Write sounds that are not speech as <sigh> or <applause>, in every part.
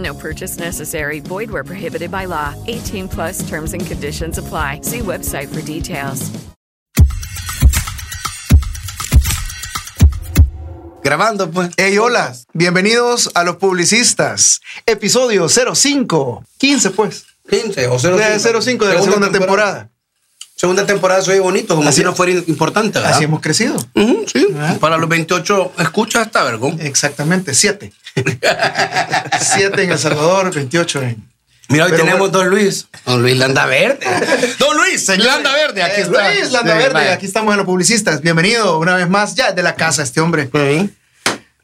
No purchase necessary. Void where prohibited by law. 18 plus terms and conditions apply. See website for details. Grabando, pues. Hey, hola. Bienvenidos a Los Publicistas. Episodio 05. 15, pues. 15 o 05. De 05 de la segunda temporada. Segunda temporada soy bonito, como Así si no fuera importante, ¿verdad? Así hemos crecido. Ujú, sí. Ah. Para los 28 escuchas está vergón. Exactamente, 7. 7 en El Salvador, 28 en. Mira, hoy Pero tenemos bueno. Don Luis. Don Luis Landa Verde. <laughs> Don Luis, Landa Verde, aquí Eh, está. Luis Landa Sí, Verde, vaya. aquí estamos en Los Publicistas. Bienvenido una vez más, ya de la casa este hombre. Sí.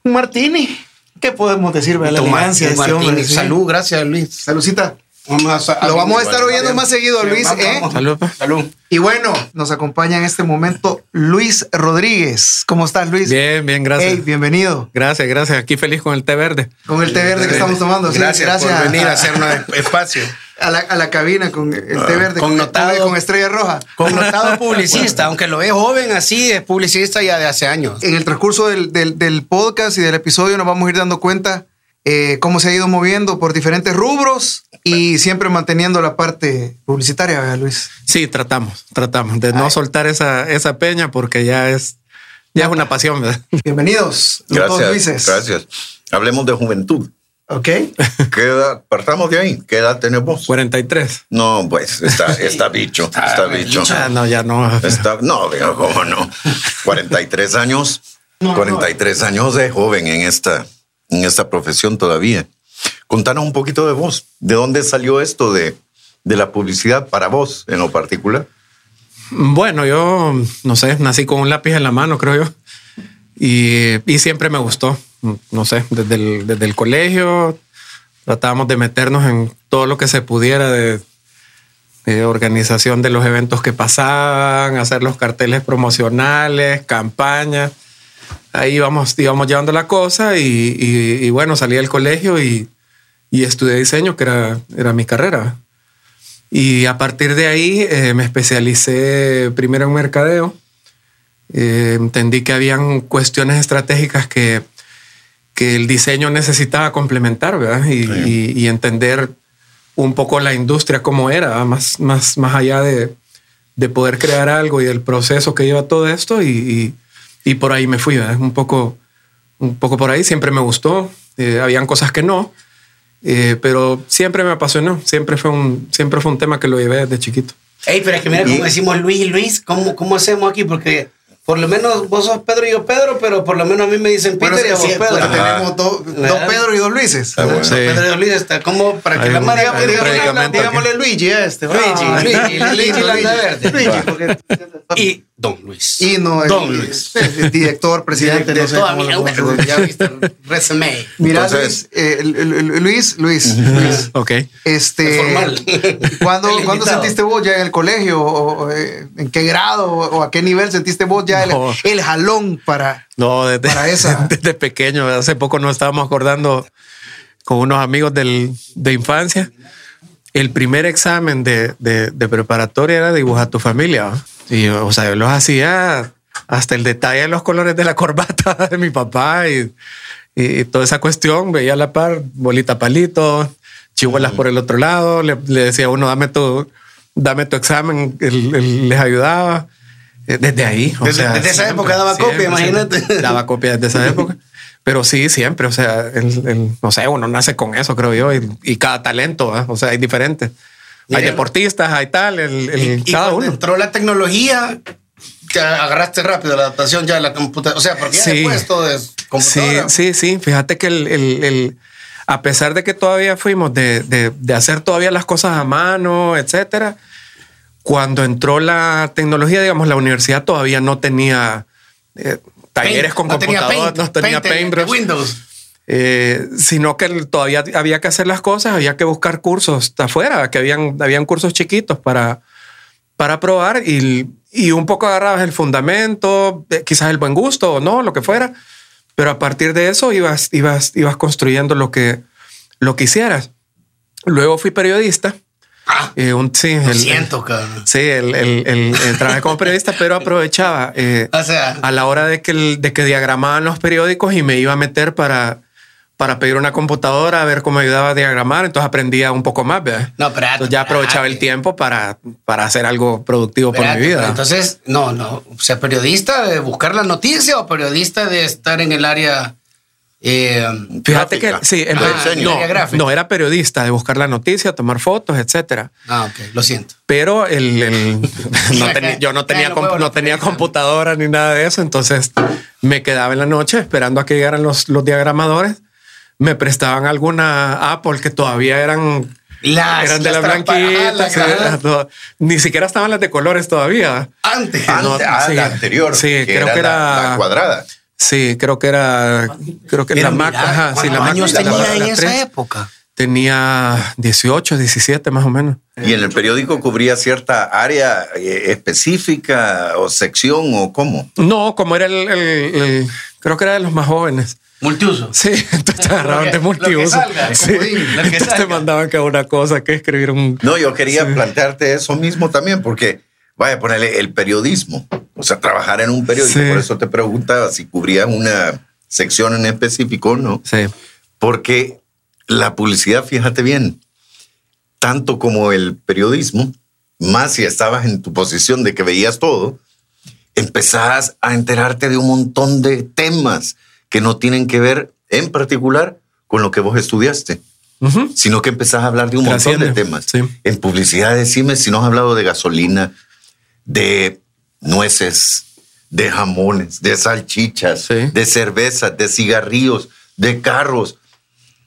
Un martini. ¿Qué podemos decir de la elegancia de este hombre? Salud, gracias, Luis. Saludcita. Vamos a, Lo vamos a estar oyendo más seguido, Luis, Vamos, ¿eh? vamos. Salud, pa. Salud. Y bueno, nos acompaña en este momento Luis Rodríguez. ¿Cómo estás, Luis? Bien, bien, gracias. Hey, bienvenido. Gracias, gracias. Aquí feliz con el té verde. Con el té verde que estamos tomando. sí, Gracias, por venir a hacernos espacio. a la, a la cabina con el té Ah, verde. connotado. Con, con estrella roja. Connotado publicista, aunque lo ve joven así, es publicista ya de hace años. En el transcurso del, del- del podcast y del episodio nos vamos a ir dando cuenta eh, cómo se ha ido moviendo por diferentes rubros y siempre manteniendo la parte publicitaria, ¿verdad, Luis? Sí, tratamos, tratamos de no soltar esa, esa peña porque ya es, ya es una pasión, ¿verdad? <laughs> Bienvenidos, Gracias, Luises. gracias. Hablemos de juventud. Ok. <laughs> ¿Qué edad? Partamos de ahí. ¿Qué edad tenemos? 43. No, pues está, está bicho, <laughs> está bicho. Ah, no, ya no. Está, no, digo, cómo no. 43 años, 43 años de joven en esta, en esta profesión todavía. Contanos un poquito de vos. ¿De dónde salió esto de, de la publicidad para vos en lo particular? Bueno, yo no sé, nací con un lápiz en la mano, creo yo. Y, y siempre me gustó. No sé, desde el, desde el colegio tratábamos de meternos en todo lo que se pudiera de, de organización de los eventos que pasaban, hacer los carteles promocionales, campañas. Ahí íbamos, íbamos llevando la cosa y, y- y bueno, salí del colegio y, y estudié diseño, que era, era mi carrera. Y a partir de ahí eh, me especialicé primero en mercadeo. Eh, entendí que habían cuestiones estratégicas que, que el diseño necesitaba complementar, ¿verdad? Y, y- y entender un poco la industria como era, más, más, más allá de, de poder crear algo y del proceso que lleva todo esto. Y, y- y por ahí me fui, ¿verdad? Un poco, un poco por ahí. Siempre me gustó. Eh, habían cosas que no. Eh, pero siempre me apasionó, siempre fue, un, siempre fue un tema que lo llevé desde chiquito. Ey, pero es que mira cómo decimos Luis y Luis, ¿cómo, ¿cómo hacemos aquí? Porque por lo menos vos sos Pedro y yo Pedro, pero por lo menos a mí me dicen Peter Bueno, y a vos sí, Pedro. porque tenemos do- dos. Pedro y dos Luises. Ah, bueno. Sí. Pedro y yo Luis está como para que Hay la un digámosle- Luigi a este. Luigi, Ah, Luigi, Luigi Landa Verde. Luigi, porque- Y Don Luis. Y no, el- Don Luis. <laughs> el director, presidente, de no sé toda mi ya viste el resume. Mira, Entonces- Luis, eh, el- el- el- Luis, Luis, Luis, <laughs> Ok. este, Formal. <laughs> ¿cuándo, El ¿cuándo invitado. sentiste vos ya en el colegio? O, eh, ¿En qué grado o, a qué nivel sentiste vos ya el, No. el jalón para... No, desde, Para esa. desde pequeño. Hace poco nos estábamos acordando con unos amigos del, de infancia. El primer examen de, de- de preparatoria era dibujar tu familia. Y, o sea, yo los hacía hasta el detalle de los colores de la corbata <laughs> de mi papá y, y toda esa cuestión. Veía a la par, bolita palito, chihuelas por el otro lado. Le, le decía a uno, dame tu, dame tu examen. Él- él les ayudaba. Eh, Desde ahí. o Desde- sea, desde esa época daba copia, imagínate. Daba copia desde esa <laughs> época. Pero sí, siempre, o sea, el- el- no sé, uno nace con eso, creo yo, y, y cada talento, ¿eh? o sea, hay diferentes. Hay Mira. deportistas, hay tal, el, el- Y cada cuando uno. entró la tecnología, que agarraste rápido la adaptación ya de la computadora. O sea, porque ya Sí. después todo es Sí, computadora. sí, sí. Fíjate que el, el- el- a pesar de que todavía fuimos de, de- de hacer todavía las cosas a mano, etcétera, cuando entró la tecnología, digamos, la universidad todavía no tenía eh, talleres Paint, con no tenía computadoras, no tenía Paint. Windows. Eh, sino que todavía había que hacer las cosas, había que buscar cursos afuera, que habían, habían cursos chiquitos para, para probar y, y un poco agarrabas el fundamento, eh, quizás el buen gusto o no, lo que fuera, pero a partir de eso ibas, ibas, ibas construyendo lo que, lo que hicieras. Luego fui periodista. Ah, eh, un, sí, lo el- siento, cabrón. Sí, el, el, el- trabajé como periodista, pero aprovechaba eh, O sea, a la hora de que, de que diagramaban los periódicos y me iba a meter para, para pedir una computadora a ver cómo ayudaba a diagramar. Entonces aprendía un poco más. ¿verdad? No, espérate, Entonces ya aprovechaba el tiempo para, para hacer algo productivo por mi vida. Entonces, no, no. O sea, periodista de buscar la noticia o periodista de estar en el área. eh, Fíjate que sí, el- de diseño. no, área gráfica. no era periodista de buscar la noticia, tomar fotos, etcétera. ah, ok, lo siento. Pero el, el- <laughs> no tenía- yo no tenía, no tenía computadora ni nada de eso. Entonces me quedaba en la noche esperando a que llegaran los, los diagramadores. Me prestaban alguna Apple que todavía eran, Las- eran de la las blanquita. las dos. Ni siquiera estaban las de colores todavía. Antes. Antes, No, ah, sí. la anterior. Sí, creo que la- era- la cuadrada. Sí, creo que era, creo que Pero la Mac, ajá, sí, la ¿cuántos Mac. años la- la- tenía la en esa época? Tenía 18, 17 más o menos. Y en el periódico cubría cierta área eh, específica o sección o cómo. No, como era el, el- el- creo que era de los más jóvenes. Multiuso. Sí, <laughs> entonces te agarraban de lo que multiuso. salga, Sí, comodín, lo que <laughs> entonces te mandaban que una cosa, que escribir un... No, yo quería plantearte eso mismo también, porque vaya a ponerle el periodismo, o sea, trabajar en un periódico. Sí. Por eso te preguntaba si cubrías una sección en específico, ¿no? Sí, Porque la publicidad, fíjate bien, tanto como el periodismo, más si estabas en tu posición de que veías todo, empezás a enterarte de un montón de temas que no tienen que ver en particular con lo que vos estudiaste, Ujú. sino que empezás a hablar de un montón de Trasciende, temas. sí. En publicidad, decime si no has hablado de gasolina, de nueces, de jamones, de salchichas, Sí. de cervezas, de cigarrillos, de carros.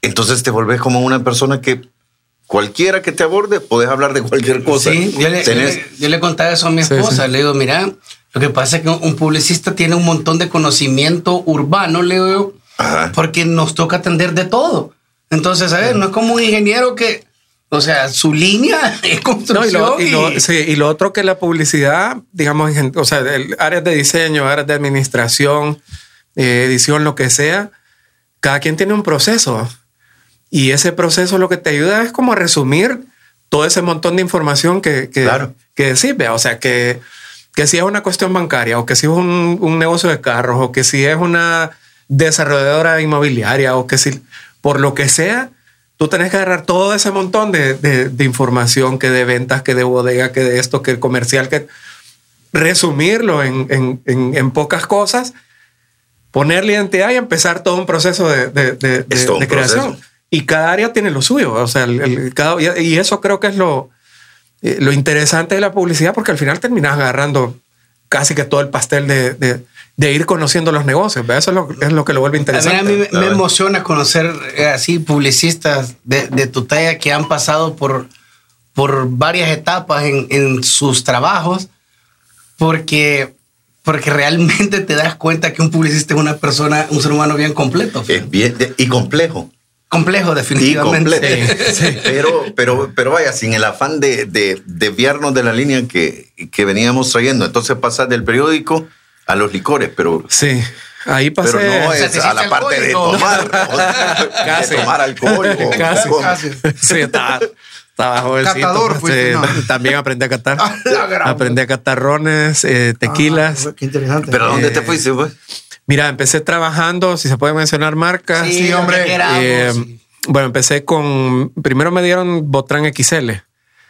Entonces te volvés como una persona que cualquiera que te aborde, podés hablar de cualquier cosa. Sí, yo le, yo le- yo le contaba eso a mi Sí, esposa. sí. Le digo, mira, lo que pasa es que un publicista tiene un montón de conocimiento urbano, le digo, Ajá. porque nos toca atender de todo. Entonces, a ver, no es como un ingeniero que, o sea, su línea <laughs> es No, y, construcción. lo, y, lo, y- sí, y lo otro que la publicidad, digamos, en- o sea, el, áreas de diseño, áreas de administración, eh, edición, lo que sea, cada quien tiene un proceso. Y ese proceso lo que te ayuda es como a resumir todo ese montón de información que, que, Claro. que decís. O sea, que, que si es una cuestión bancaria o que si es un, un negocio de carros o que si es una desarrolladora inmobiliaria o que si por lo que sea, tú tenés que agarrar todo ese montón de, de- de información que de ventas, que de bodega, que de esto, que comercial, que resumirlo en, en- en- en pocas cosas, ponerle identidad y empezar todo un proceso de, creación. proceso. Y cada área tiene lo suyo. O sea, el- el- cada- y eso creo que es lo, eh, lo interesante de la publicidad, porque al final terminas agarrando casi que todo el pastel de, de- de ir conociendo los negocios. ¿verdad? Eso es lo, es lo que lo vuelve a mí, interesante. a mí me, emociona conocer eh, así publicistas de, de tu talla que han pasado por, por varias etapas en, en sus trabajos, porque, porque realmente te das cuenta que un publicista es una persona, un ser humano bien completo. Es bien y complejo. Complejo, definitivamente. Sí, sí. <laughs> Pero, pero, pero vaya, sin el afán de, de desviarnos de la línea que, que veníamos trayendo. Entonces pasas del periódico a los licores, pero, Sí, ahí pasé. pero no es a la parte de tomar. <laughs> Casi. De tomar alcohol. o- <laughs> Casi. o- Casi. Sí, estaba, estaba jovencito. Catador pues, fuiste, eh, ¿no? También aprendí a catar. Aprendí a catar rones, eh, tequilas. Ah, qué interesante. Pero ¿a ¿dónde te Eh, fuiste? pues? Mira, empecé trabajando, si se puede mencionar marcas. Sí, Sí, hombre. Eh, sí. Bueno, empecé con. Primero me dieron Botran XL.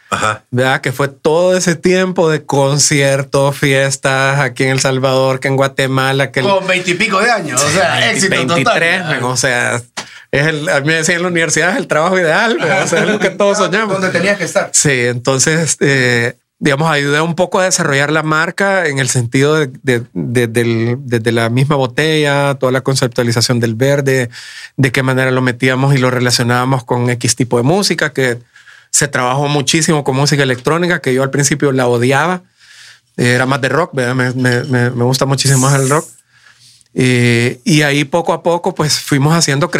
Ajá. ¿verdad? Que fue todo ese tiempo de conciertos, fiestas aquí en El Salvador, que en Guatemala, que Con veintipico de años, o sea, éxito 23, total. o sea, es el, a mí me decían en la universidad es el trabajo ideal, o sea, es lo que todos soñamos. Donde tenías que estar. Sí, entonces, eh, digamos, ayudé un poco a desarrollar la marca en el sentido de, de, de, del- desde la misma botella, toda la conceptualización del verde, de qué manera lo metíamos y lo relacionábamos con X tipo de música, que se trabajó muchísimo con música electrónica, que yo al principio la odiaba. Era más de rock. Me, me- me- gusta muchísimo más el rock. Eh, y ahí poco a poco, pues fuimos haciendo,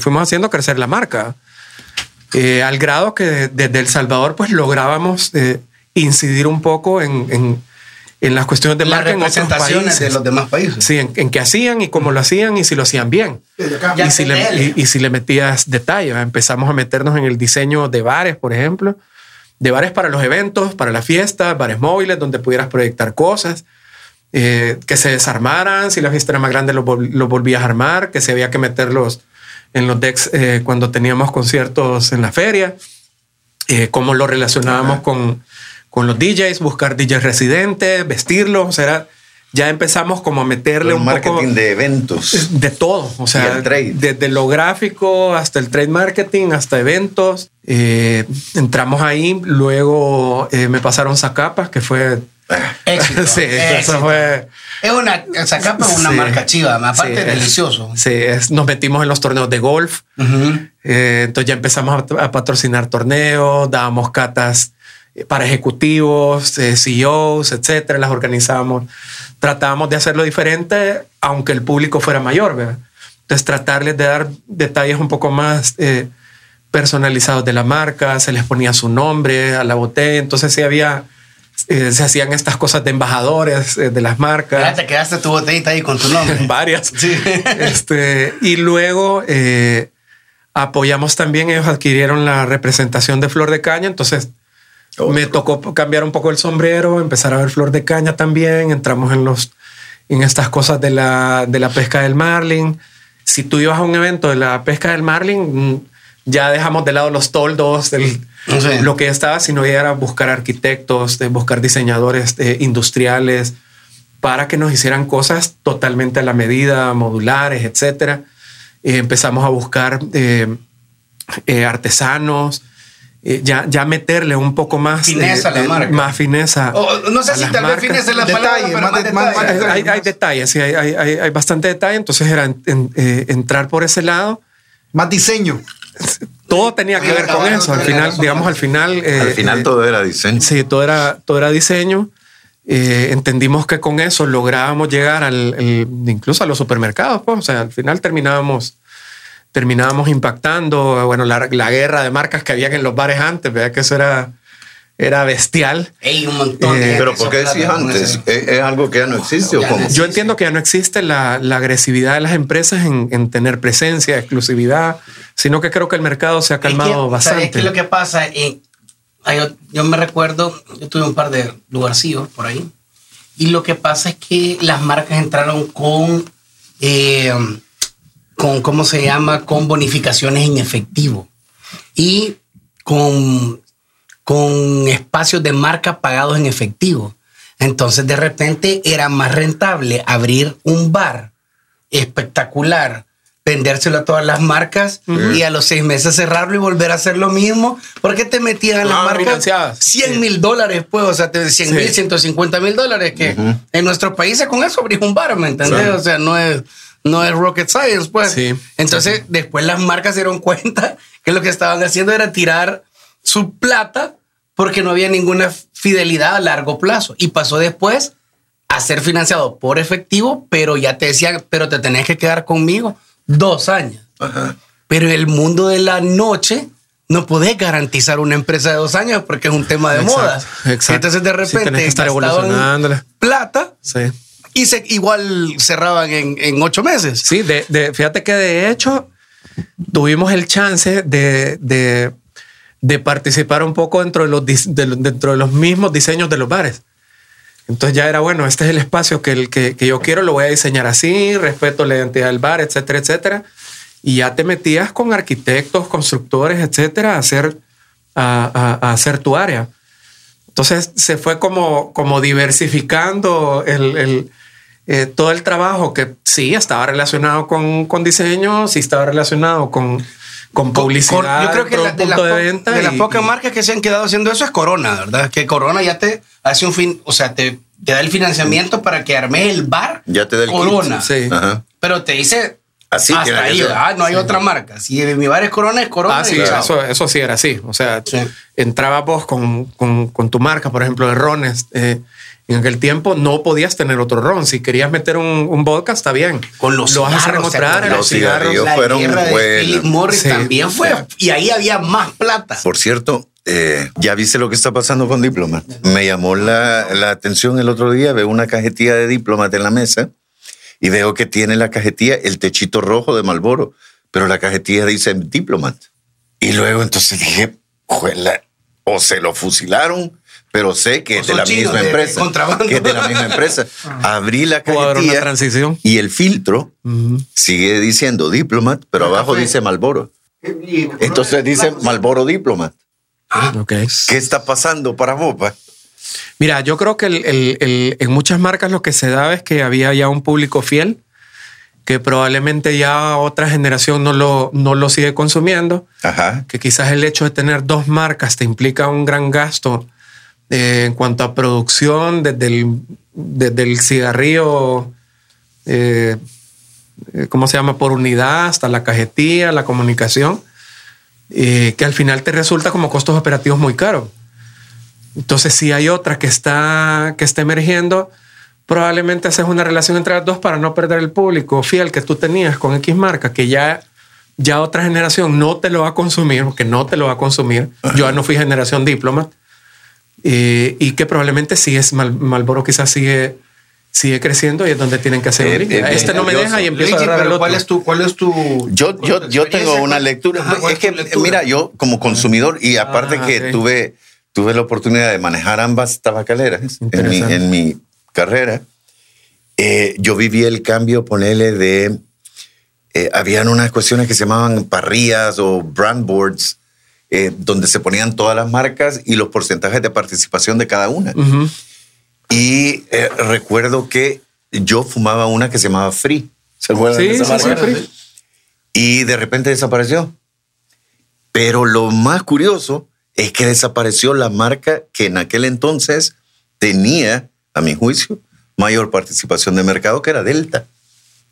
fuimos haciendo crecer la marca. Eh, al grado que desde El Salvador, pues lográbamos eh, incidir un poco en, en, en las cuestiones de Las marca en otros representaciones países. de los demás países. Sí, en, en qué hacían y cómo lo hacían y si lo hacían bien. Y si, le, PL. y, y si le metías detalle, ¿verdad? empezamos a meternos en el diseño de bares, por ejemplo, de bares para los eventos, para la fiesta, bares móviles donde pudieras proyectar cosas, eh, que se desarmaran, si la fiesta era más grande los los volvías a armar, que se había que meterlos en los decks eh, cuando teníamos conciertos en la feria, eh, cómo lo relacionábamos con, con los DJs, buscar DJs residentes, vestirlos, o sea, ya empezamos como a meterle El un marketing poco de eventos. de todo, o sea, desde lo gráfico hasta el trade marketing, hasta eventos. Eh, entramos ahí, luego eh, me pasaron Zacapa, que fue... Éxito. <laughs> sí, éxito. eso fue... Es una, Zacapa es una Sí. marca chiva, aparte Sí, es delicioso. Sí, es- nos metimos en los torneos de golf. Eh, entonces ya empezamos a, a patrocinar torneos, dábamos catas eh, para ejecutivos, eh, CEOs, etcétera, las organizábamos. Tratábamos de hacerlo diferente, aunque el público fuera mayor, ¿verdad? Entonces tratarles de dar detalles un poco más eh, personalizados de la marca, se les ponía su nombre a la botella, entonces sí había, eh, se hacían estas cosas de embajadores eh, de las marcas Ya te quedaste tu botellita ahí con tu nombre. <laughs> varias. Sí. <laughs> Este, y luego eh, apoyamos también, ellos adquirieron la representación de Flor de Caña, entonces me tocó cambiar un poco el sombrero, empezar a ver Flor de Caña también, entramos en, los, en estas cosas de la, de la pesca del marlin. Si tú ibas a un evento de la pesca del marlin, mm, ya dejamos de lado los toldos, del, Sí. lo que estaba, sino ya era buscar arquitectos, de buscar diseñadores eh, industriales, para que nos hicieran cosas totalmente a la medida, modulares, etcétera. Eh, empezamos a buscar eh, eh, artesanos, eh, ya, ya meterle un poco más Fineza a la marca. más fineza. O, no sé a si tal vez marcas. fineza es la Detalle, palabra, pero más más, de- más- detalle. más Hay, hay- hay detalles, sí, hay, hay, hay- bastante detalle. Entonces era en- en- eh, entrar por ese lado. Más diseño. Todo tenía que ver con eso. Al final, digamos, al final. eh, Al final eh, todo era diseño. Sí, todo era, todo era diseño. Eh, entendimos que con eso lográbamos llegar al, el- incluso a los supermercados. Pues. O sea, al final terminábamos, terminábamos impactando. Bueno, la, la guerra de marcas que habían en los bares antes, ¿verdad? Que eso era, era bestial. Ey, un montón de Eh, Pero ¿por qué con antes? ¿Es, es algo que ya no existe Ya o cómo? no Yo entiendo que ya no existe la, la agresividad de las empresas en, en tener presencia, exclusividad, sino que creo que el mercado se ha calmado es que, bastante. ¿sabes qué es lo que pasa? Eh, yo, yo me recuerdo, yo tuve un par de lugarcillos por ahí, y lo que pasa es que las marcas entraron con, eh, con ¿cómo se llama? Con bonificaciones en efectivo y con, con espacios de marca pagados en efectivo. Entonces, de repente era más rentable abrir un bar espectacular, vendérselo a todas las marcas y a los seis meses cerrarlo y volver a hacer lo mismo. porque te metían en las Ah, marcas financiadas. 100 Sí. mil dólares, pues? O sea, te 100 mil, Sí. 150 mil dólares que en nuestros países con eso abrir un bar, ¿me entendés? O sea, no es, no es rocket science, pues. Sí. Entonces, después las marcas se dieron cuenta que lo que estaban haciendo era tirar su plata porque no había ninguna fidelidad a largo plazo. Y pasó después a ser financiado por efectivo, pero ya te decían, pero te tenés que quedar conmigo dos años. Ajá. Pero en el mundo de la noche no podés garantizar una empresa de dos años porque es un tema de Exacto, moda. exacto. Entonces de Sí, repente que estar plata Sí. Y igual cerraban en, en ocho meses. Sí, de, de- fíjate que de hecho tuvimos el chance de, de, de participar un poco dentro de, los, dentro de los mismos diseños de los bares. Entonces ya era bueno, este es el espacio que, el, que, que yo quiero, lo voy a diseñar así, respeto la identidad del bar, etcétera, etcétera. Y ya te metías con arquitectos, constructores, etcétera, a hacer, a, a- a hacer tu área. Entonces se fue como, como diversificando el, el, eh, todo el trabajo que sí estaba relacionado con, con diseño, sí estaba relacionado con, con publicidad. Yo creo que la- de, las punto po- de venta. de las y- pocas marcas que se han quedado haciendo eso es Corona, ¿verdad? Que Corona ya te hace un fin, o sea, te, te da el financiamiento para que armes el bar Ya te da el kit. Corona. Sí. Ajá. Pero te dice Así hasta que ahí. ¿verdad? No hay otra marca. Si mi bar es Corona, es Corona. Ah, sí, chao. eso, eso sí era así. O sea, Sí. entrabas vos con, con- con tu marca, por ejemplo, de rones. eh, en aquel tiempo no podías tener otro ron. Si querías meter un, un vodka, está bien. Con los Lo vas a cigarros, ¿te encontrar en acuerdas? los cigarros. La fueron guerra de buenos. Philip Morris Sí. también fue. Y ahí había más plata. Por cierto, eh, ya viste lo que está pasando con Diplomat. Me llamó la, la atención el otro día, veo una cajetilla de Diplomat en la mesa y veo que tiene la cajetilla el techito rojo de Malboro, pero la cajetilla dice Diplomat. Y luego entonces dije, "Juela, o se lo fusilaron, pero sé que O es de la misma de- de empresa. contrabando. Que es de la misma empresa. <laughs> Abrí la cajetilla transición. y el filtro sigue diciendo Diplomat, pero abajo café. dice Malboro. Entonces dice Malboro Diplomat. ¿Qué está pasando para vos? pa? Mira, yo creo que el- el- el- en muchas marcas lo que se daba es que había ya un público fiel que probablemente ya otra generación no lo, no lo sigue consumiendo, Ajá. que quizás el hecho de tener dos marcas te implica un gran gasto eh, en cuanto a producción, desde el, desde el cigarrillo, eh, eh, ¿cómo se llama? Por unidad hasta la cajetilla, la comunicación, eh, que al final te resulta como costos operativos muy caros. Entonces, si hay otra que está, que está emergiendo, probablemente haces una relación entre las dos para no perder el público fiel que tú tenías con X marca, que ya, ya otra generación no te lo va a consumir, porque no te lo va a consumir. Yo ya no fui generación diploma. eh, y que probablemente sigue, Mal, Malboro quizás sigue, sigue creciendo y es donde tienen que hacer Eh, eh, este no me deja y empiezo a Luigi, pero. ¿cuál es tu, cuál es tu Yo, yo, es yo tengo una lectura. Ajá, ¿cuál es que, lectura? mira, yo como consumidor y aparte Ah, que tuve, tuve la oportunidad de manejar ambas tabacaleras en mi, en mi carrera, eh, yo viví el cambio, ponele de... eh, habían unas cuestiones que se llamaban parrillas o brand boards, eh, donde se ponían todas las marcas y los porcentajes de participación de cada una. Ujú. Y eh, recuerdo que yo fumaba una que se llamaba Free. ¿Se acuerdan Sí, de esa sí, sí, marca? Free. Y de repente desapareció. Pero lo más curioso es que desapareció la marca que en aquel entonces tenía, a mi juicio, mayor participación de mercado, que era Delta.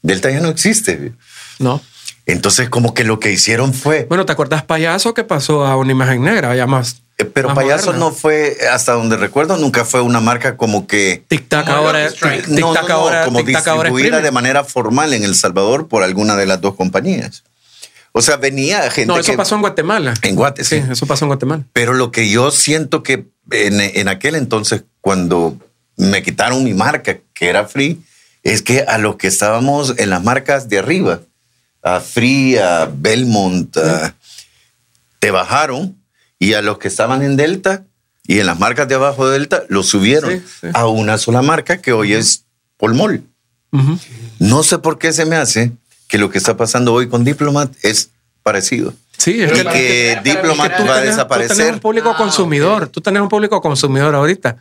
Delta ya no existe. No. Entonces, como que lo que hicieron fue. Bueno, ¿te acuerdas payaso que pasó a una imagen negra? Ya más. eh, pero más Payaso moderna. no fue, hasta donde recuerdo, nunca fue una marca como que. Tic Tac Como ahora, Lucky Strike. tic, no, Tac no, no, ahora, como Tic Tac ahora de manera formal en El Salvador por alguna de las dos compañías. O sea, venía gente No, eso que- pasó en Guatemala. En Guate, sí. sí. eso pasó en Guatemala. Pero lo que yo siento que en, en aquel entonces, cuando me quitaron mi marca, que era Free, es que a los que estábamos en las marcas de arriba, a Free, a Belmont, a- te bajaron y a los que estaban en Delta y en las marcas de abajo de Delta, los subieron Sí, sí. a una sola marca que hoy es Polmol. Ujú. No sé por qué se me hace que lo que está pasando hoy con Diplomat es parecido. Sí, es Y que, que es que Diplomat tú va a tenés- Tú desaparecer. tenés un público consumidor. Tú tenés un público consumidor ahorita.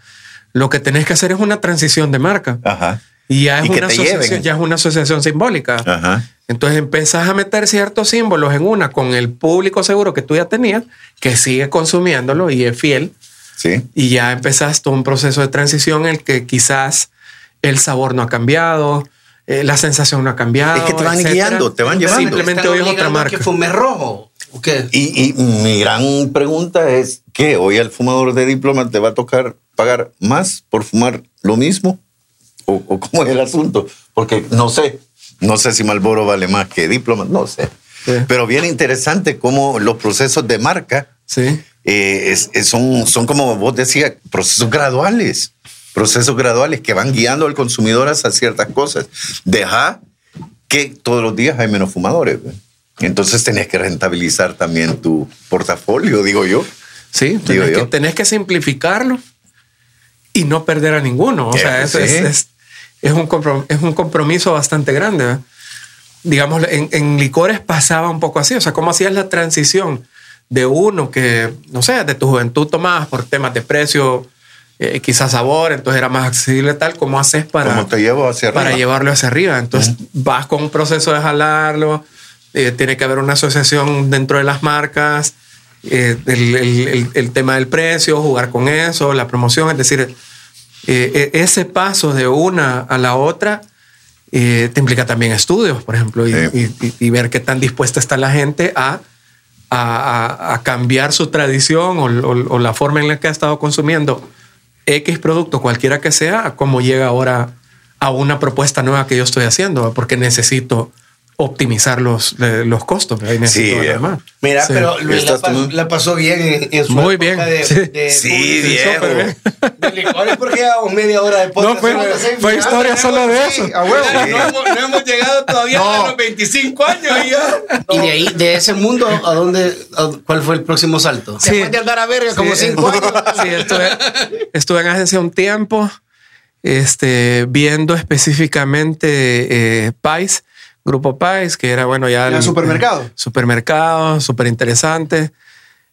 Lo que tenés que hacer es una transición de marca. Ajá. Y ya es, Y una asociación, ya es una asociación simbólica. Ajá. Entonces empezás a meter ciertos símbolos en una con el público seguro que tú ya tenías, que sigue consumiéndolo y es fiel. Sí. Y ya empezás todo un proceso de transición en el que quizás el sabor no ha cambiado, eh, la sensación no ha cambiado. Es que te van etcétera. guiando, te van llevando. Simplemente ¿Están hoy es otra marca. que fume rojo? ¿O qué? Y, y mi gran pregunta es que hoy al fumador de diploma te va a tocar pagar más por fumar lo mismo o, o cómo es el asunto, porque no sé, no sé si Malboro vale más que diploma, no sé. Sí. Pero bien interesante cómo los procesos de marca Sí. eh, es- es- son, son como vos decías, procesos graduales, procesos graduales que van guiando al consumidor hacia ciertas cosas. Deja que todos los días hay menos fumadores. Entonces tenés que rentabilizar también tu portafolio, digo yo. Sí, Digo tenés que, yo. tenés que simplificarlo y no perder a ninguno. O Eh, sea, eso sí. es, es, es un es un compromiso bastante grande. ¿verdad? Digamos, en, en licores pasaba un poco así. O sea, ¿cómo hacías la transición de uno que, no sé, de tu juventud tomabas por temas de precio, eh, quizás sabor, entonces era más accesible tal? ¿Cómo haces para, ¿Cómo te llevo hacia para llevarlo hacia arriba? Entonces vas con un proceso de jalarlo, eh, tiene que haber una asociación dentro de las marcas, eh, el, el- el- el tema del precio, jugar con eso, la promoción, es decir, eh, ese paso de una a la otra eh, te implica también estudios, por ejemplo, y, Sí. y- y- y ver qué tan dispuesta está la gente a, a- a- a cambiar su tradición o, o- o la forma en la que ha estado consumiendo X producto, cualquiera que sea, cómo llega ahora a una propuesta nueva que yo estoy haciendo, porque necesito optimizar los, los costos. ahí necesito Sí, más. Mira, Sí. pero Luis la, pas- la pasó bien en, en su Muy época bien, de, sí. de- Sí, bien. <laughs> de licores porque llevamos media hora de podcast. No, fue- fue historia solo de Sí, eso. a huevo. Claro, no, hemos, no hemos llegado todavía No. a los 25 años y ya. Y de ahí, de ese mundo, ¿a dónde, a- cuál fue el próximo salto? Sí. Después de andar a verga como Sí, 5 años. Sí, estuve, estuve en agencia un tiempo, este, viendo específicamente eh, Pais, Grupo Pais, que era bueno ya. ¿Era el- supermercado? <laughs> Supermercado, súper interesante.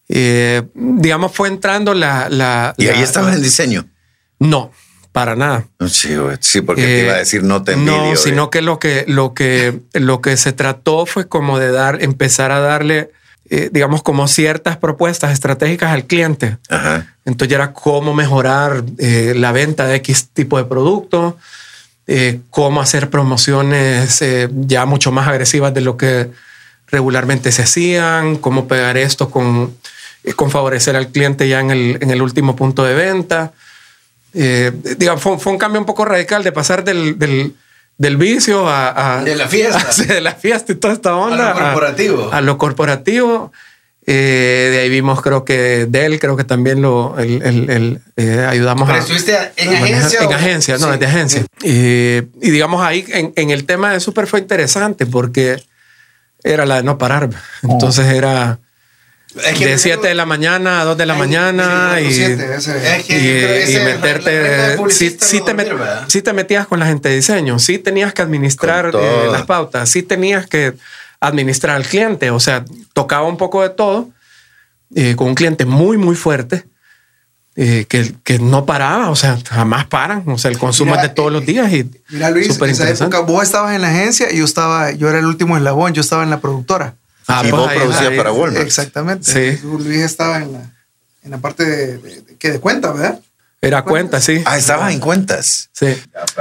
Eh, digamos, fue entrando la. la Y ahí la- estaba en diseño. No, para nada. Sí, sí, porque te Eh, iba a decir no te envidio. No, sino que lo que, lo que lo que se trató fue como de dar, empezar a darle, eh, digamos, como ciertas propuestas estratégicas al cliente. Ajá. Entonces ya era cómo mejorar eh, la venta de X tipo de producto, eh, cómo hacer promociones eh, ya mucho más agresivas de lo que regularmente se hacían, cómo pegar esto con, eh, con favorecer al cliente ya en el, en el último punto de venta. Eh, digamos, fue, fue un cambio un poco radical de pasar del, del, del vicio a, a- De la fiesta. <laughs> De la fiesta y toda esta onda. corporativo. A, lo corporativo. Eh, de ahí vimos, creo que Dell, creo que también lo el, el- el, eh, ayudamos ¿Pero a. estuviste en a manejar- agencia? En o- agencia, no, Sí. desde agencia. Eh, y digamos ahí en, en el tema de Super fue interesante porque era la de no parar. Entonces era Es que de yo 7 creo- de la mañana a 2 de la Ay, mañana y, siete, ese- Es que y, y meterte. Sí, sí no te met- sí te metías con la gente de diseño, sí tenías que administrar eh, las pautas, sí tenías que administrar al cliente, o sea, tocaba un poco de todo eh, con un cliente muy, muy fuerte. eh, que, que no paraba, o sea, jamás paran, o sea, el consumo Mira, es de todos los días y Mira, Luis, en esa interesante. época vos estabas en la agencia y yo estaba, yo era el último eslabón, yo estaba en la productora. Ah, y pues vos producías para Walmart. Exactamente. Sí. Luis estaba en la, en la parte de, de- de- que de cuenta, ¿verdad? Era cuenta, sí. Ah, estabas en cuentas. Sí.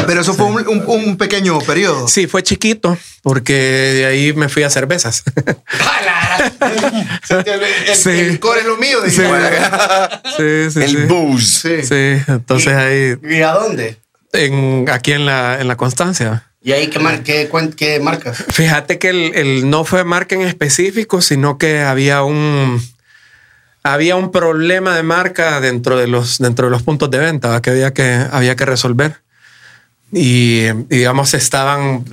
Pero eso fue un, un- un pequeño periodo. Sí, fue chiquito porque de ahí me fui a cervezas. <laughs> El, Sí. el core es lo mío. Sí, dije. sí, sí. el sí. booze. Sí, entonces ahí ¿Y a dónde? en, aquí en la, en la Constancia. ¿Y ahí qué, mar, qué, cuen- qué marcas? Fíjate que el, el no fue marca en específico, sino que había un había un problema de marca dentro de los dentro de los puntos de venta que había que había que resolver. Y, y, digamos se estaban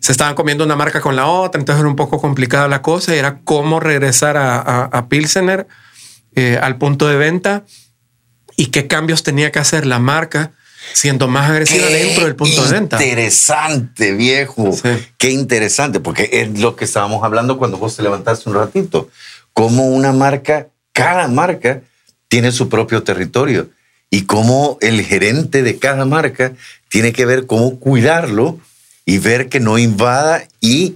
se estaban comiendo una marca con la otra, entonces era un poco complicada la cosa y era cómo regresar a, a, a Pilsener eh, al punto de venta y qué cambios tenía que hacer la marca siendo más agresiva dentro del punto de venta. Interesante, viejo. Sí. Qué interesante, porque es lo que estábamos hablando cuando vos te levantaste un ratito. Cómo una marca, cada marca tiene su propio territorio y cómo el gerente de cada marca tiene que ver cómo cuidarlo y ver que no invada y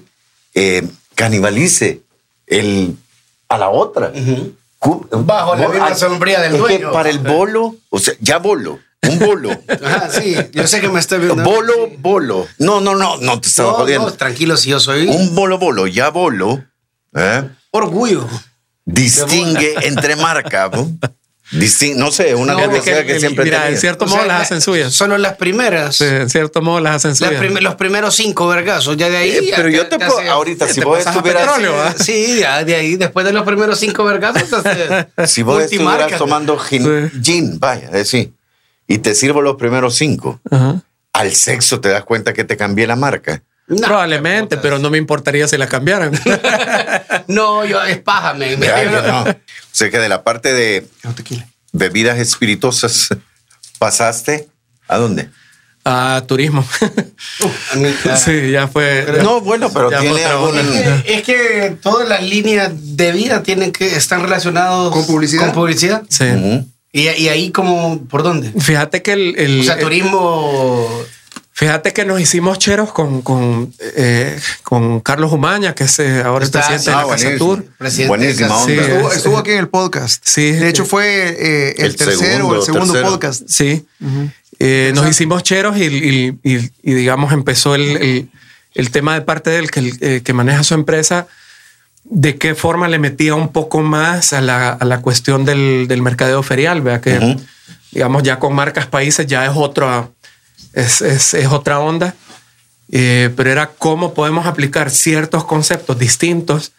eh, canibalice el, a la otra. Bajo la misma ah, sombría del es que dueño. para el bolo, o sea, ya bolo, un bolo. Ajá, <laughs> sí, yo sé que me estoy viendo. Bolo, bolo. No, no, no, no te estaba No, jodiendo. no, tranquilo, si yo soy Un bolo, bolo, ya bolo, ¿eh? orgullo. Distingue entre marcas. ¿no? Distin- no sé, una No, que que, siempre mira, en cierto O modo sea, las hacen suyas. Solo las primeras. Sí, en cierto modo las hacen Las suyas. prim- los primeros cinco vergazos, ya de ahí. Eh, ya pero yo te te puedo, hace- ahorita, te si vos estuvieras. Sí, ya de ahí, después de los primeros cinco vergazos, <laughs> si vos estuvieras tomando gin, Sí. gin, vaya, decir, y te sirvo los primeros cinco, Ajá. al sexo te das cuenta que te cambié la marca. No, Probablemente, pero no me importaría si la cambiaran. <laughs> No, yo, es paja, no. O sea que de la parte de tequila. bebidas espirituosas <laughs> pasaste a dónde? a turismo. <laughs> Sí, ya fue. No, bueno, pero ya tiene onda. Es que, es que todas las líneas de vida tienen que están relacionados ¿Con publicidad? Con publicidad. Sí. Y, y ahí como, ¿por dónde? Fíjate que el, el- O sea, el- turismo Fíjate que nos hicimos cheros con, con, eh, con Carlos Umaña, que es eh, ahora el presidente ah, de la buenísimo. Casa Tour. Buenísima onda. Sí. Estuvo, estuvo aquí en el podcast. Sí. De hecho, fue eh, el, El tercero segundo, o el segundo tercero. podcast. Sí. Eh, nos hicimos cheros y, y- y- y, digamos, empezó el, el- el tema de parte del que, eh, que maneja su empresa, de qué forma le metía un poco más a la, a la cuestión del, del mercadeo ferial. Vea que, digamos, ya con marcas países ya es otra, es, es- otra onda. Eh, pero era cómo podemos aplicar ciertos conceptos distintos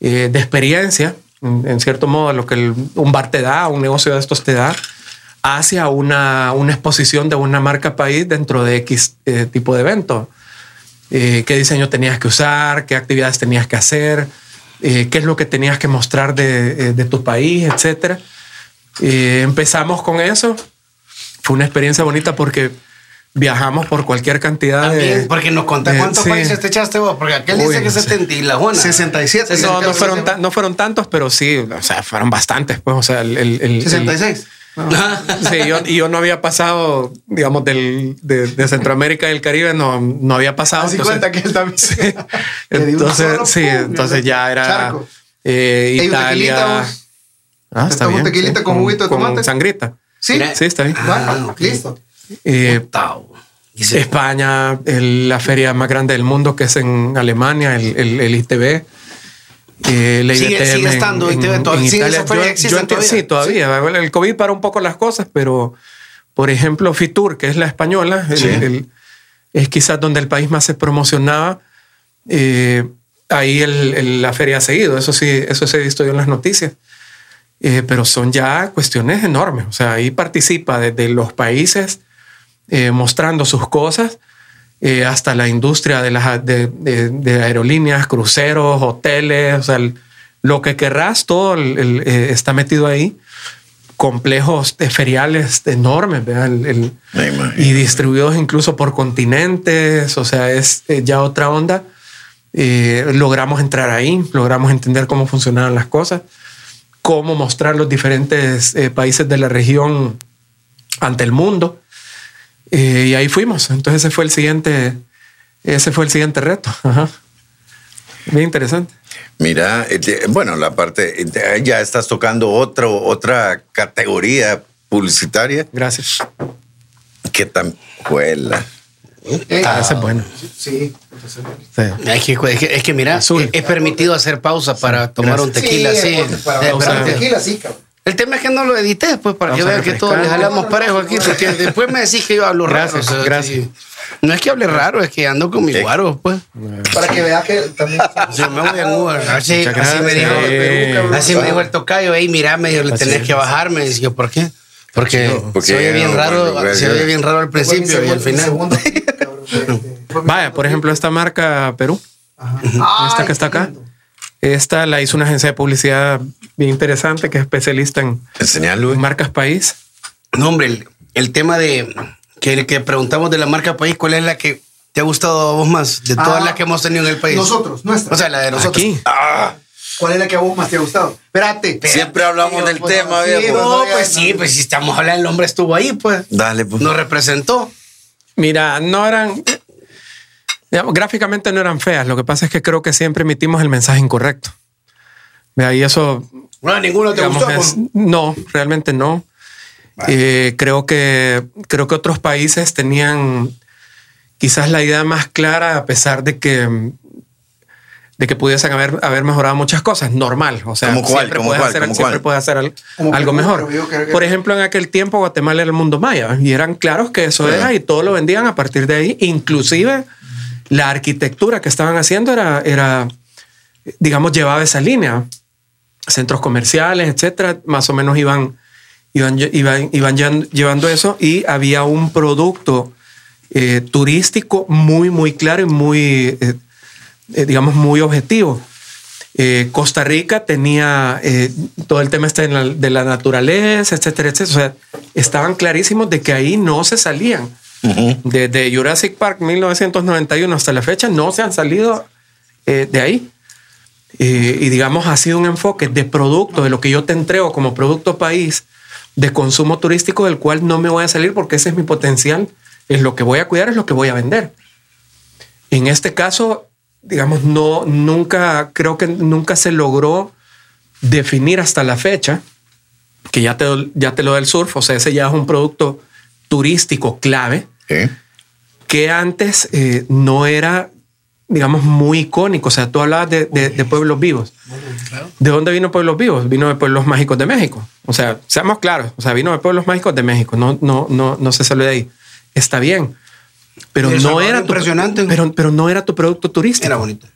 eh, de experiencia, en, cierto modo, lo que un bar te da, un negocio de estos te da, hacia una, una exposición de una marca país dentro de X eh, tipo de evento. Qué diseño tenías que usar, qué actividades tenías que hacer, qué es lo que tenías que mostrar de, de tu país, etcétera. Eh, empezamos con eso. Fue una experiencia bonita porque viajamos por cualquier cantidad También, de. porque nos contás cuántos países te echaste vos, porque aquel Uy, dice que no sé. 70 y la Juana. 67. No, no fueron, tan- no fueron tantos, pero sí, o sea, fueron bastantes. Pues, o sea, el, el- el- 66. el- sí, yo, y yo no había pasado, digamos, del, de, de Centroamérica y el Caribe, no, no había pasado. Así entonces- cuenta que él también. <laughs> Sí. Entonces, sí, pum, entonces en ya era eh, Italia. Ah, ¿Te está un tequilita sí, con juguito de tomate? Con sangrita. Sí. Sí, está bien. Ah, ok. listo. Eh, España, el- la feria más grande del mundo, que es en Alemania, el, el, el ITB. Eh, la Sigue- estando ITB, todavía- feria Yo- yo todavía. Sí, todavía. El COVID paró un poco las cosas, pero por ejemplo, Fitur, que es la española, el- Sí. el- es quizás donde el país más se promocionaba. Eh, ahí la feria ha seguido, eso sí, eso se ha visto yo en las noticias. Eh, pero son ya cuestiones enormes. O sea, ahí participa desde los países eh, mostrando sus cosas eh, hasta la industria de, las, de, de- de aerolíneas, cruceros, hoteles, o sea, el- lo que querrás, todo el- el, eh, está metido ahí. Complejos feriales enormes, y distribuidos incluso por continentes, o sea, es eh, ya otra onda. Eh, logramos entrar ahí, logramos entender cómo funcionaban las cosas, cómo mostrar los diferentes eh, países de la región ante el mundo. Eh, y ahí fuimos. Entonces ese fue el siguiente, ese fue el siguiente reto. Ajá. Bien interesante. Mira, eh, bueno, la parte, eh, ya estás tocando otro, otra categoría publicitaria Gracias. que tan juela. Ah, ese es bueno. Sí. Sí. Es que, es que, es que mira, Azul. es, es permitido hacer pausa para tomar un tequila así. Para, Eh, para pero- tequila, sí, cabrón. El tema es que no lo edité después para que Vamos a vean que todos les jalamos parejo aquí, porque <laughs> después me decís que yo hablo Gracias, raro. o sea, gracias. sí. No es que hable raro, es que ando con mi guaro, pues. Para que vea que también. <laughs> Yo me voy en Uber. Así, me dijo, gracias. así me dijo el tocayo, ey, mira, me dijo, tenés que bajar. Me decía, ¿por qué? Porque, Porque se oye bien no, raro, bueno, se oye bien raro al principio y al final. Segundo, <laughs> cabrón, Vaya, por ejemplo, esta marca Perú, Ajá. esta Ay, que está acá. Esta la hizo una agencia de publicidad bien interesante que es especialista en, en marcas país. No, hombre, el, el tema de que, que preguntamos de la marca país, ¿cuál es la que te ha gustado a vos más de todas Ah, las que hemos tenido en el país? Nosotros, nuestra. O sea, la de nosotros. Aquí. Ah, ¿Cuál es la que a vos más te ha gustado? Espérate. Siempre hablamos del pues, tema, sí, viejo. No, pues sí, pues si estamos hablando, el hombre estuvo ahí, pues. dale, pues. Nos representó. Mira, no eran. digamos, gráficamente no eran feas. Lo que pasa es que creo que siempre emitimos el mensaje incorrecto. De ahí eso. No, ninguno te digamos, gustó. es- pues. no, realmente no. Eh, creo que creo que otros países tenían quizás la idea más clara a pesar de que de que pudiesen haber, haber mejorado muchas cosas, normal. O sea, ¿Cómo cuál? siempre, ¿Cómo puedes, cuál? hacer, ¿Cómo siempre puedes hacer al- algo mejor. que- Por ejemplo, en aquel tiempo Guatemala era el mundo maya y eran claros que eso Sí. era y todo lo vendían a partir de ahí. Inclusive la arquitectura que estaban haciendo era, era digamos, llevaba esa línea. Centros comerciales, etcétera, más o menos iban, iban, iban, iban llevan- llevando eso y había un producto eh, turístico muy, muy claro y muy, eh, eh, digamos, muy objetivo. Eh, Costa Rica tenía todo el tema este de la, de la naturaleza, etcétera, etcétera. O sea, estaban clarísimos de que ahí no se salían. Ujú. Desde Jurassic Park 1991 hasta la fecha no se han salido de ahí. Eh, y digamos, ha sido un enfoque de producto, de lo que yo te entrego como producto país, de consumo turístico, del cual no me voy a salir porque ese es mi potencial es lo que voy a cuidar, es lo que voy a vender. En este caso, digamos, no, nunca, creo que nunca se logró definir hasta la fecha que ya te, ya te lo da el surf, o sea, ese ya es un producto turístico clave, que antes eh, no era, digamos, muy icónico. O sea, tú hablabas de, de, pueblos vivos. ¿De dónde vino Pueblos Vivos? Vino de Pueblos Mágicos de México. O sea, seamos claros, o sea, vino de Pueblos Mágicos de México. No, no, no, no se salió de ahí. Está bien. Pero no era impresionante. pero, pero no era tu producto turístico. Era bonito.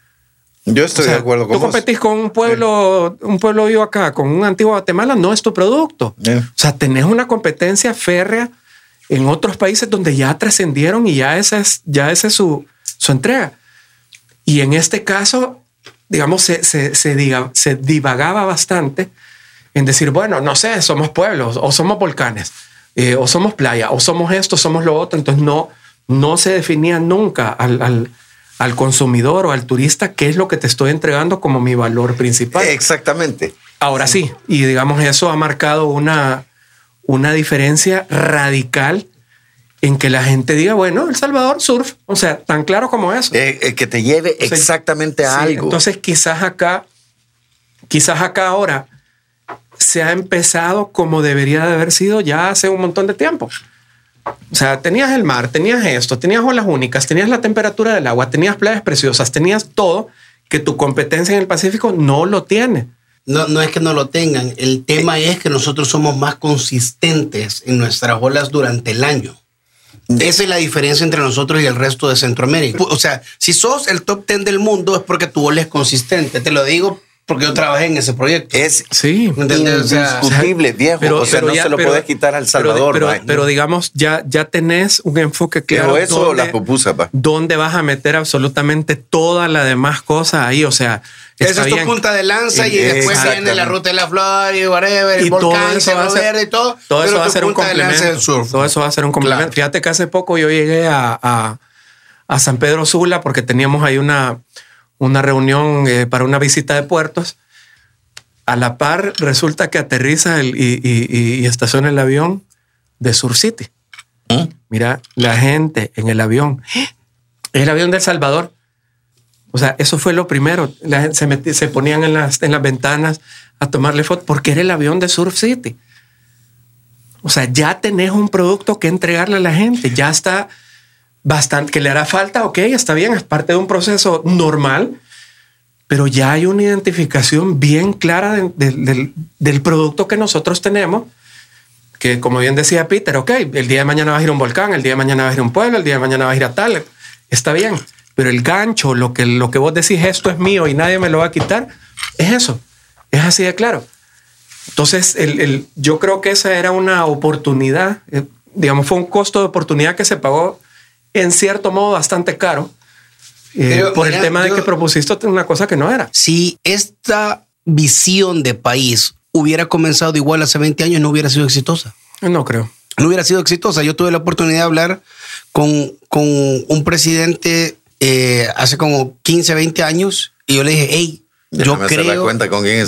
Yo estoy de acuerdo con Tú competís con un pueblo, un pueblo vivo acá, con un antiguo Guatemala, no es tu producto. O sea, tenés una competencia férrea en otros países donde ya trascendieron y ya esa es, ya esa es su, su entrega. Y en este caso, digamos, se, se, se, diga, se divagaba bastante en decir, bueno, no sé, somos pueblos o somos volcanes eh, o somos playa o somos esto, somos lo otro. Entonces no, no se definía nunca al, al al consumidor o al turista qué es lo que te estoy entregando como mi valor principal. Exactamente. Ahora sí, y digamos eso ha marcado una, una diferencia radical en que la gente diga, bueno, El Salvador surf, o sea, tan claro como eso. Eh, eh, que te lleve exactamente a algo. Entonces quizás acá, quizás acá ahora se ha empezado como debería de haber sido ya hace un montón de tiempo. O sea, tenías el mar, tenías esto, tenías olas únicas, tenías la temperatura del agua, tenías playas preciosas, tenías todo que tu competencia en el Pacífico no lo tiene. No, no es que no lo tengan. El tema es que nosotros somos más consistentes en nuestras olas durante el año. Esa es la diferencia entre nosotros y el resto de Centroamérica. O sea, si sos el top 10 del mundo es porque tu ola es consistente. Te lo digo porque yo trabajé en ese proyecto. Es sí. indiscutible, viejo. Pero, o sea, no se lo puedes quitar al Salvador. Pero, pero, digamos, ya, ya tenés un enfoque claro. Pero eso dónde, la pupusa, pa. ¿Dónde vas a meter absolutamente toda la demás cosa ahí? O sea, esa es tu punta de lanza y, después viene la ruta de la flor y whatever, el volcán, el cerro verde y todo. Todo eso va a ser un complemento. Todo eso va a ser un complemento. Fíjate que hace poco yo llegué a, a, a San Pedro Sula porque teníamos ahí una una reunión eh, para una visita de puertos. A la par resulta que aterriza el, y, estaciona el avión de Sur City. ¿Eh? Mira, la gente en el avión, el avión de El Salvador. O sea, eso fue lo primero. La gente se, se ponían en las, en las ventanas a tomarle fotos porque era el avión de Surf City. O sea, ya tenés un producto que entregarle a la gente. Ya está bastante, que le hará falta, ok, está bien, es parte de un proceso normal, pero ya hay una identificación bien clara del producto que nosotros tenemos, que como bien decía Peter, ok, el día de mañana va a ir un volcán, el día de mañana va a ir un pueblo, el día de mañana va a ir a tal, está bien, pero el gancho, lo que, lo que vos decís, esto es mío y nadie me lo va a quitar, es eso, es así de claro. Entonces, el, yo creo que esa era una oportunidad, eh, digamos, fue un costo de oportunidad que se pagó en cierto modo bastante caro eh, por el tema de que propusiste una cosa que no era. Si esta visión de país hubiera comenzado igual hace 20 años, no hubiera sido exitosa. No creo. No hubiera sido exitosa. Yo tuve la oportunidad de hablar con, con un presidente eh, hace como 15, 20 años y yo le dije, hey, yo creo... cuenta con quién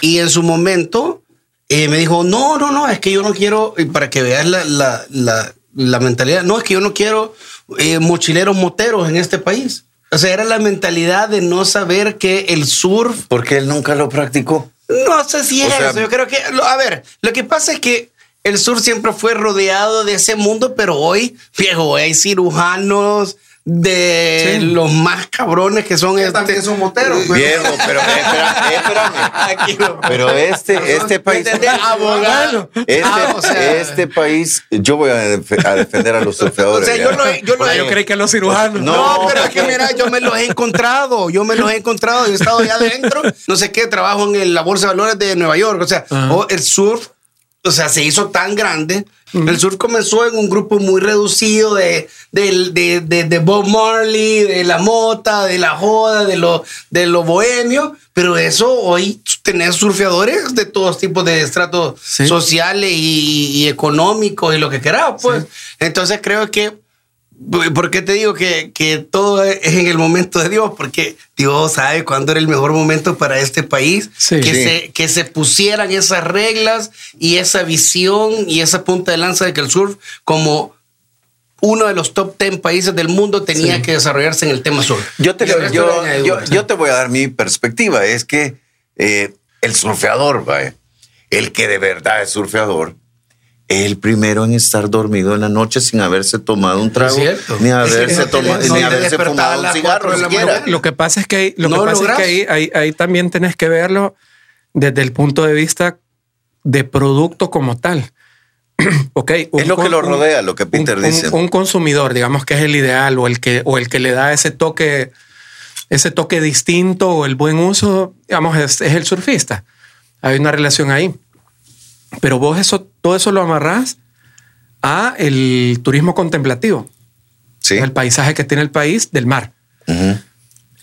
Y en su momento eh, me dijo, no, no, no, es que yo no quiero, para que veas la, la, la, la mentalidad, no, es que yo no quiero eh, mochileros moteros en este país. O sea, era la mentalidad de no saber que el surf... Porque él nunca lo practicó. No sé si es eso. Yo creo que, a ver, lo que pasa es que el sur siempre fue rodeado de ese mundo, pero hoy, viejo, hay cirujanos, de los más cabrones que son este, también son moteros pues. viejo pero espera, espérame. Pero este este país abogado. este, ah, este país yo voy a, defender a los surfeadores o sea yo, lo, yo, creí que los cirujanos. no, pero es que mira yo me los he encontrado yo me los he encontrado yo he estado allá adentro no sé qué trabajo en la bolsa de valores de Nueva York o sea el surf o sea se hizo tan grande el sur comenzó en un grupo muy reducido de, de, de, de, Bob Marley, de la mota, de la joda, de lo, de lo bohemio, pero eso hoy tenés surfeadores de todos tipos de estratos sociales y, económicos y lo que querás, pues. Entonces creo que ¿Por qué te digo que, que, todo es en el momento de Dios? Porque Dios sabe cuándo era el mejor momento para este país, que, Se, que se pusieran esas reglas y esa visión y esa punta de lanza de que el surf como uno de los top 10 países del mundo tenía que desarrollarse en el tema sur. Yo te, yo, yo- yo voy a dar mi perspectiva. Es que eh, el surfeador, vaya, el que de verdad es surfeador, el primero en estar dormido en la noche sin haberse tomado un trago, ni <laughs> haberse, tomado, no ni haberse fumado un cigarro siquiera. Lo que pasa es que ahí, lo No que pasa es que ahí, ahí, ahí también tenés que verlo desde el punto de vista de producto como tal. <clears throat> ok. un Es lo que lo un- rodea, lo que Peter un- un- dice. Un, consumidor, digamos que es el ideal o el que, o el que le da ese toque, ese toque distinto o el buen uso, digamos, es, es el surfista. Hay una relación ahí. Pero vos eso, todo eso lo amarrás a el turismo contemplativo, Sí. el paisaje que tiene el país del mar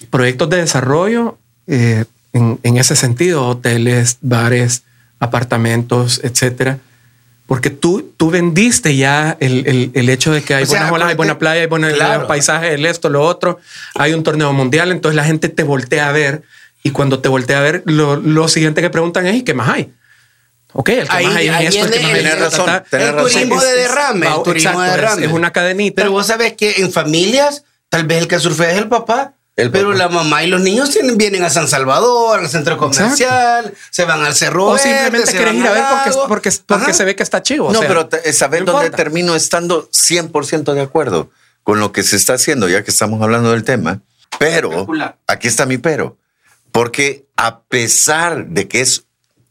proyectos de desarrollo eh, en, en ese sentido, hoteles, bares, apartamentos, etcétera. Porque tú, tú vendiste ya el, el- el hecho de que hay O sea, buenas olas, hay buena playa, hay buenos Claro. paisajes, el esto, lo otro, hay un torneo mundial, entonces la gente te voltea a ver y cuando te voltea a ver, lo, lo siguiente que preguntan es ¿y qué más hay? Ok, el que Ahí- más hay ahí es esto, el que el- ta, ta, razón, ta. el razón. turismo de Es- es- derrame, el turismo exacto, de derrame. Es, una cadenita. Pero vos sabés que en familias, tal vez el que surfea es el papá. El pero papá. la mamá y los niños tienen, vienen a San Salvador, al centro comercial, se van al Cerro o simplemente van ir a ver porque, porque, porque se ve que está chivo. o No, sea, pero saber no dónde importa. termino estando 100% de acuerdo con lo que se está haciendo, ya que estamos hablando del tema. Pero, aquí está mi pero. Porque a pesar de que es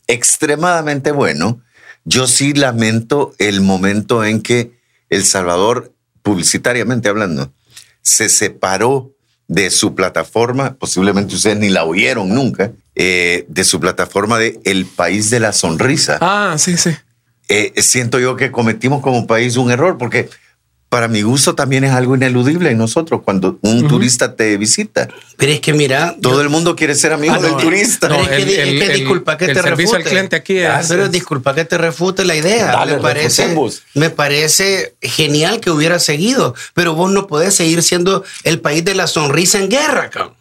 extremadamente bueno, yo sí lamento el momento en que El Salvador, publicitariamente hablando, se separó de su plataforma, posiblemente ustedes ni la oyeron nunca, eh, de su plataforma de El País de la Sonrisa Ah, sí, sí. eh, siento yo que cometimos como país un error, porque para mi gusto también es algo ineludible en nosotros cuando un turista te visita. Pero es que mira, Todo yo- el mundo quiere ser amigo Ah, del no, turista. Pero No, es que, el- es que el- disculpa que el te servicio al refute. cliente aquí Ah, es- pero es- disculpa que te refute la idea. Dale, me parece, refutemos. me parece genial que hubiera seguido, pero vos no podés seguir siendo el país de la sonrisa en guerra, cabrón.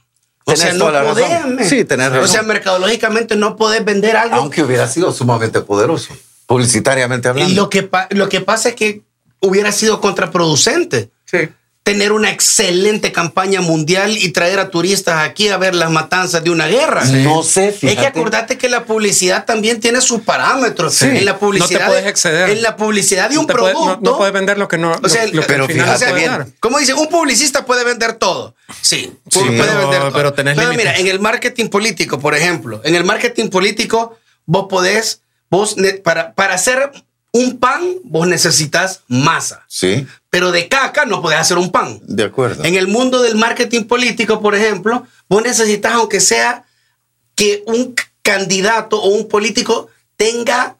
O Tenés sea, no podés. Sí, tenés O razón. sea, mercadológicamente no podés vender algo. Aunque hubiera sido sumamente poderoso, publicitariamente hablando. y lo que, pa- lo que pasa es que hubiera sido contraproducente. Sí. Tener una excelente campaña mundial y traer a turistas aquí a ver las matanzas de una guerra. No sé, Es que fíjate. acordate que la publicidad también tiene sus parámetros. Sí. En la publicidad, No te puedes de- exceder. En la publicidad de No un puede- producto. no, no puedes vender lo que no. O sea, lo, lo que pero fíjate bien. Como dice, un publicista puede vender todo. Sí, Sí, puede pero- vender todo. pero tenés mira, límites. en el marketing político, por ejemplo, en el marketing político, vos podés, vos para, para hacer un pan, vos necesitas masa. Sí, Pero de caca no podés hacer un pan. de acuerdo. En el mundo del marketing político, por ejemplo, vos necesitas, aunque sea que un candidato o un político tenga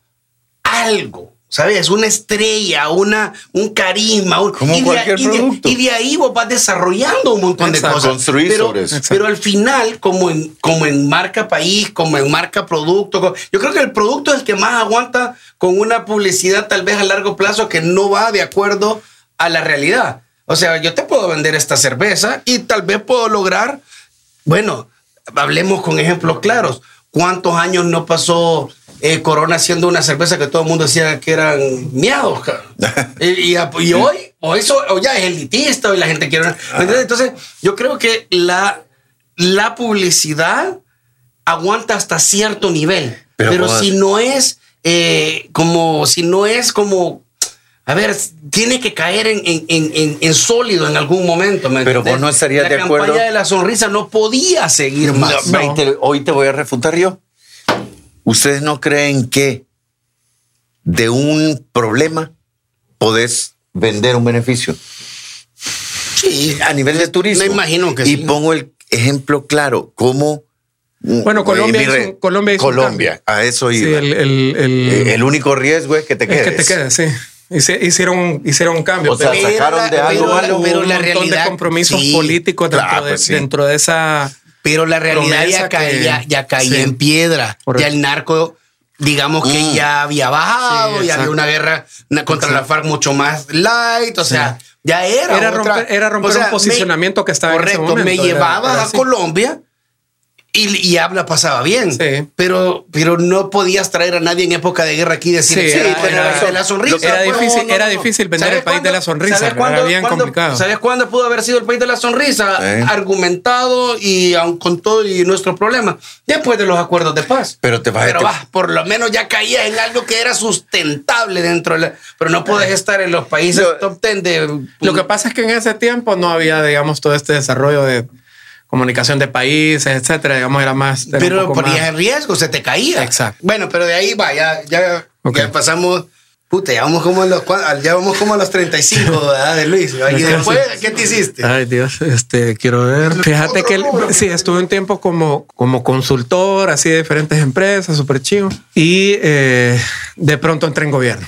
algo, ¿sabes? Una estrella, una, un carisma. un- Como y, de, cualquier y de- producto. y de ahí vos vas desarrollando un montón de cosas. Construir pero, sobre eso. pero al final, como en, como en marca país, como en marca producto, yo creo que el producto es el que más aguanta con una publicidad tal vez a largo plazo que no va de acuerdo a la realidad. O sea, yo te puedo vender esta cerveza y tal vez puedo lograr, bueno, hablemos con ejemplos claros. ¿Cuántos años no pasó eh, Corona haciendo una cerveza que todo el mundo decía que eran miados? <laughs> y, y- y hoy, o eso o ya es elitista, hoy la gente quiere... ¿me entiendes? Entonces, yo creo que la, la publicidad aguanta hasta cierto nivel. Pero Pero, si no es eh, como, si no es como, a ver, tiene que caer en, en- en- en- sólido en algún momento. ¿me Pero vos no estarías la de acuerdo- La campaña de la sonrisa no podía seguir más. No, ve, te- hoy te voy a refutar yo. ¿Ustedes no creen que de un problema podés vender un beneficio? Sí, A nivel de turismo. Me imagino que y sí. pongo el ejemplo claro, como... Bueno, Colombia un- Colombia hizo un Colombia, a eso Sí, iba. el, el, el, Eh, el único riesgo es que te es quedes. que te quedes, sí. Hicieron, hicieron un cambio. O sea, pero- sacaron de algo pero la- malo pero un la montón realidad- de compromisos sí, políticos dentro, claro, de, pues sí. dentro de esa. Pero la realidad promesa ya caía, que- ya caía sí. en piedra. Correcto. Ya el narco, digamos que Mm. ya había bajado, Sí, ya había una guerra contra la FARC mucho más light, o sea, ya era. Era otra- romper- era romper o sea, un posicionamiento que estaba en ese Correcto, momento, me era- llevabas era a así. Colombia Y, y habla pasaba bien, Sí. pero, pero no podías traer a nadie en época de guerra aquí y decir, Sí, sí, era- pero era- de la sonrisa. era pues, difícil- era difícil vender ¿Sabes el país de la sonrisa, ¿sabes era cuándo- bien cuándo- complicado. ¿Sabes cuándo pudo haber sido el país de la sonrisa? Sí. Argumentado y aun con todo y nuestros problemas. Después de los acuerdos de paz. Pero te vas- Pero te- por lo menos ya caías en algo que era sustentable dentro de la... Pero no puedes estar en los países top 10 de... Lo que pasa es que en ese tiempo no había, digamos, todo este desarrollo de comunicación de países, etcétera. Digamos, era más. era Pero ponías más- en riesgo, se te caía. Exacto. Bueno, pero de ahí va, ya, ya, pasamos. Puta, ya vamos como a los, ya vamos como a los 35 <laughs> ¿verdad, de Luis. Y después, ¿qué te hiciste? Ay, Dios, este, quiero ver. Fíjate que sí, estuve un tiempo como, como consultor, así de diferentes empresas, súper chido. Y eh, de pronto entré en gobierno.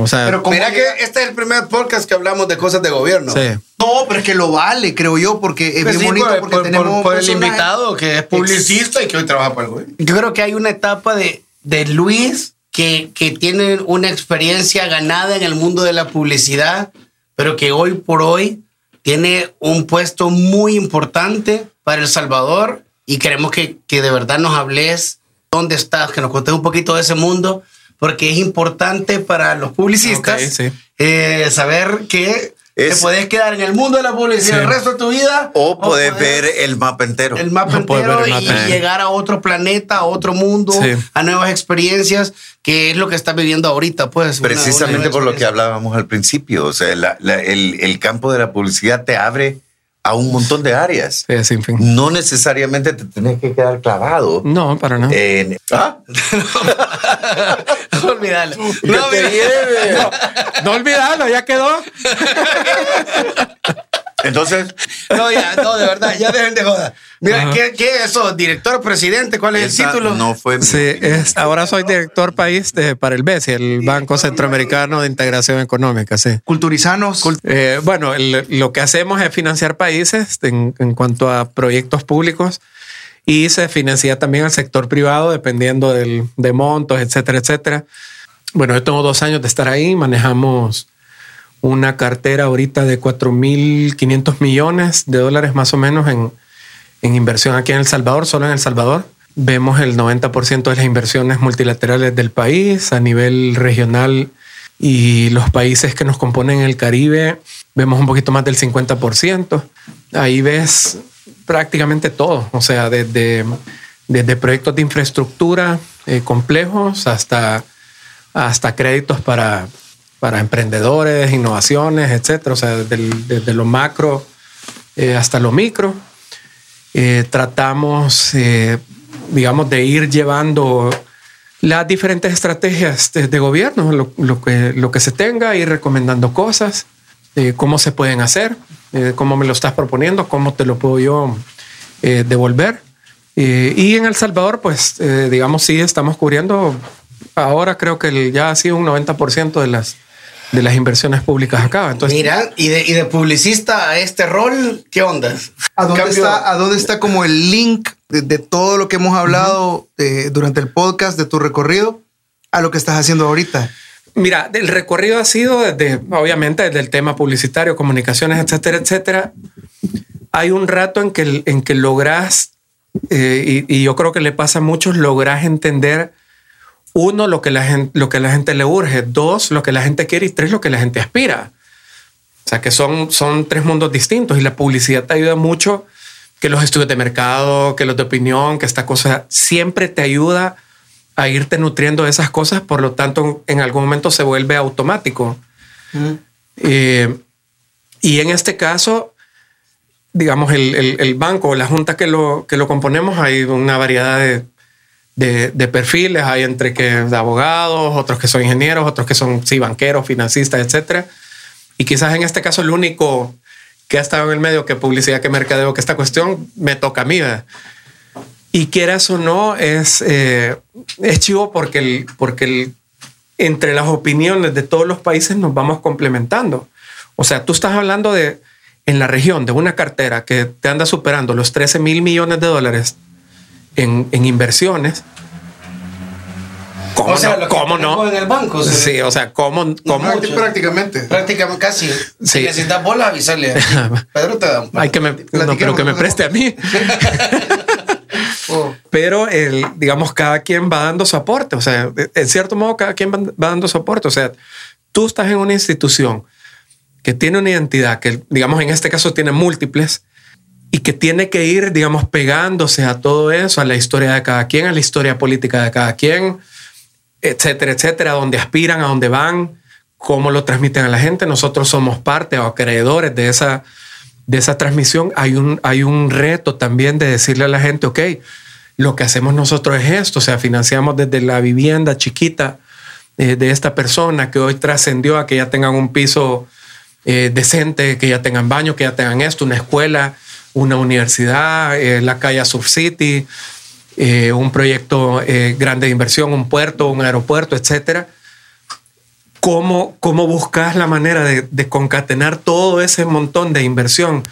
O sea, Pero ¿cómo Mira que este es el primer podcast que hablamos de cosas de gobierno. sí. No, pero es que lo vale, creo yo, porque es Pues bien sí, bonito por, porque por- tenemos por- por el invitado que es publicista y que hoy trabaja para el gobierno. Yo creo que hay una etapa de, de Luis que, que tiene una experiencia ganada en el mundo de la publicidad, pero que hoy por hoy tiene un puesto muy importante para El Salvador y queremos que, que de verdad nos hables dónde estás, que nos contes un poquito de ese mundo, porque es importante para los publicistas sí. eh, saber que Es- te puedes quedar en el mundo de la publicidad Sí. el resto de tu vida O puedes puedes- ver el mapa entero. el mapa <laughs> entero y llegar a otro planeta, a otro mundo, Sí. a nuevas experiencias, que es lo que estás viviendo ahorita, pues. Precisamente una por lo que hablábamos al principio. O sea, la- la- el, el campo de la publicidad te abre a un montón de áreas. Sí, sin fin. No necesariamente te tenés que quedar clavado. No, para nada. En, ¿Ah? <laughs> <laughs> Olvídalo. Que No, lleve. <laughs> No, no olvidarlo, ya quedó. Entonces, No, ya, no, de verdad, ya dejen de joder. Mira. ¿qué, ¿qué es eso? ¿Director, presidente? ¿Cuál es el título? no fue mi Sí, es, ahora soy director país de, para el BESI, el Banco Centroamericano de Integración Económica, sí. Culturizanos. Eh, bueno, el- lo que hacemos es financiar países en, en cuanto a proyectos públicos y se financia también al sector privado dependiendo del, de montos, etcétera, etcétera. Bueno, yo tengo dos años de estar ahí, manejamos una cartera ahorita de 4.500 millones de dólares más o menos en, en inversión aquí en El Salvador, solo en El Salvador. Vemos el 90% de las inversiones multilaterales del país a nivel regional y los países que nos componen el Caribe, vemos un poquito más del 50%. Ahí ves prácticamente todo, o sea, desde, desde proyectos de infraestructura eh, complejos hasta, hasta créditos para, para emprendedores, innovaciones, etcétera, o sea, desde, lo macro eh, hasta lo micro. Eh, tratamos, digamos, de ir llevando las diferentes estrategias de, gobierno, lo, que, lo que se tenga, ir recomendando cosas, cómo se pueden hacer, eh, cómo me lo estás proponiendo, cómo te lo puedo yo eh, devolver. Eh, y en El Salvador, pues, eh, digamos, sí, estamos cubriendo, ahora creo que el- ya ha sido un 90% de las, de las inversiones públicas acá. Entonces, Mira, y de, y de publicista a este rol, ¿qué onda? ¿A dónde, Cambio- está, ¿A dónde está como el link de, de todo lo que hemos hablado eh, durante el podcast, de tu recorrido, a lo que estás haciendo ahorita? Mira, el recorrido ha sido desde, obviamente, desde el tema publicitario, comunicaciones, etcétera, etcétera. Hay un rato en que, en que logras, eh, y, yo creo que le pasa a muchos, logras entender, uno, lo que, la gente, lo que la gente le urge, dos, lo que la gente quiere y tres, lo que la gente aspira. O sea, que son, son tres mundos distintos y la publicidad te ayuda mucho, que los estudios de mercado, que los de opinión, que esta cosa siempre te ayuda a irte nutriendo de esas cosas, por lo tanto en algún momento se vuelve automático. Eh, y en este caso, digamos, el, el- el banco o la junta que lo, que lo componemos, hay una variedad de, de- de perfiles, hay entre que de abogados, otros que son ingenieros, otros que son sí, banqueros, financistas, etcétera. Y quizás en este caso el único que ha estado en el medio que publicidad, que mercadeo, que esta cuestión me toca a mí. ¿verdad? Y quieras o no, es, eh, es chivo porque, el, porque el, entre las opiniones de todos los países nos vamos complementando. O sea, tú estás hablando de en la región de una cartera que te anda superando los 13 mil millones de dólares en, en inversiones. ¿Cómo O sea, no? lo que ¿Cómo no? en el banco, Sí, o sea, ¿cómo? cómo? Prácti- Prácticamente. Prácticamente casi. Si Sí. necesitas bolas, avisarle. <laughs> Pedro te da un Hay que me, no, pero que me preste a mí. Pero, el, digamos, cada quien va dando su aporte. O sea, en cierto modo, cada quien va, va dando su aporte. O sea, tú estás en una institución que tiene una identidad, que, digamos, en este caso tiene múltiples, y que tiene que ir, digamos, pegándose a todo eso, a la historia de cada quien, a la historia política de cada quien, etcétera, etcétera, a dónde aspiran, a dónde van, cómo lo transmiten a la gente. Nosotros somos parte o acreedores de esa, de esa transmisión. Hay un, hay un reto también de decirle a la gente, ok, lo que hacemos nosotros es esto, o sea, financiamos desde la vivienda chiquita eh, de esta persona que hoy trascendió a que ya tengan un piso eh, decente, que ya tengan baño, que ya tengan esto, una escuela, una universidad, eh, la calle Surf City, un proyecto grande de inversión, un puerto, un aeropuerto, etcétera. ¿Cómo, ¿Cómo buscas la manera de, de concatenar todo ese montón de inversión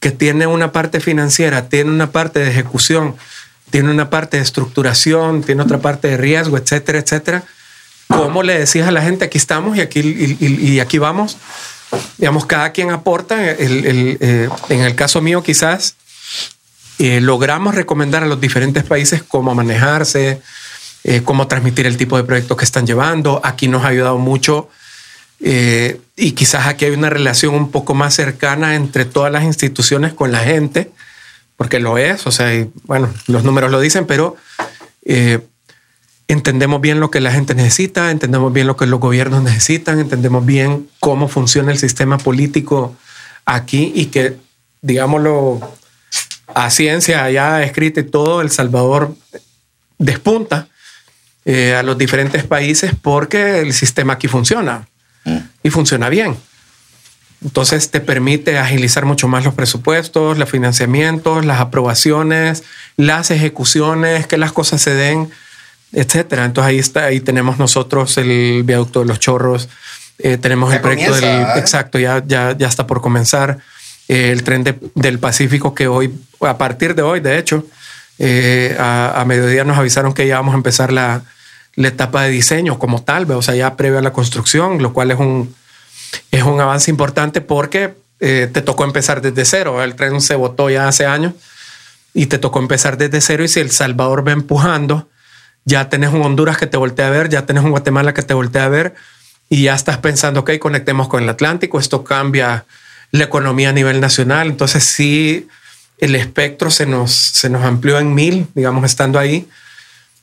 que tiene una parte financiera, tiene una parte de ejecución, tiene una parte de estructuración, tiene otra parte de riesgo, etcétera, etcétera? ¿Cómo le decías a la gente aquí estamos y aquí, y, y- y aquí vamos? digamos, cada quien aporta. El- el, eh, en el caso mío, quizás eh, logramos recomendar a los diferentes países cómo manejarse, eh, cómo transmitir el tipo de proyectos que están llevando. Aquí nos ha ayudado mucho eh, y quizás aquí hay una relación un poco más cercana entre todas las instituciones con la gente, porque lo es, o sea, y, bueno, los números lo dicen, pero eh, entendemos bien lo que la gente necesita, entendemos bien lo que los gobiernos necesitan, entendemos bien cómo funciona el sistema político aquí y que, digámoslo, a ciencia ya escrita y todo, El Salvador despunta eh, a los diferentes países porque el sistema aquí funciona y funciona bien. Entonces te permite agilizar mucho más los presupuestos, los financiamientos, las aprobaciones, las ejecuciones, que las cosas se den, etcétera. Entonces ahí está, ahí tenemos nosotros el viaducto de los chorros, eh, tenemos Ya el proyecto comienza, del ¿eh? exacto, ya, ya, ya está por comenzar. Eh, el tren de- del Pacífico que hoy, a partir de hoy, de hecho, eh, a, mediodía nos avisaron que ya vamos a empezar la, etapa de diseño como tal, o sea, ya previo a la construcción, lo cual es un, es un avance importante porque eh, te tocó empezar desde cero. El tren se votó ya hace años y te tocó empezar desde cero. Y si El Salvador va empujando, ya tenés un Honduras que te voltea a ver, ya tenés un Guatemala que te voltea a ver y ya estás pensando, ok, conectemos con el Atlántico, esto cambia la economía a nivel nacional. Entonces, sí, el espectro se nos, se nos amplió en mil, digamos, estando ahí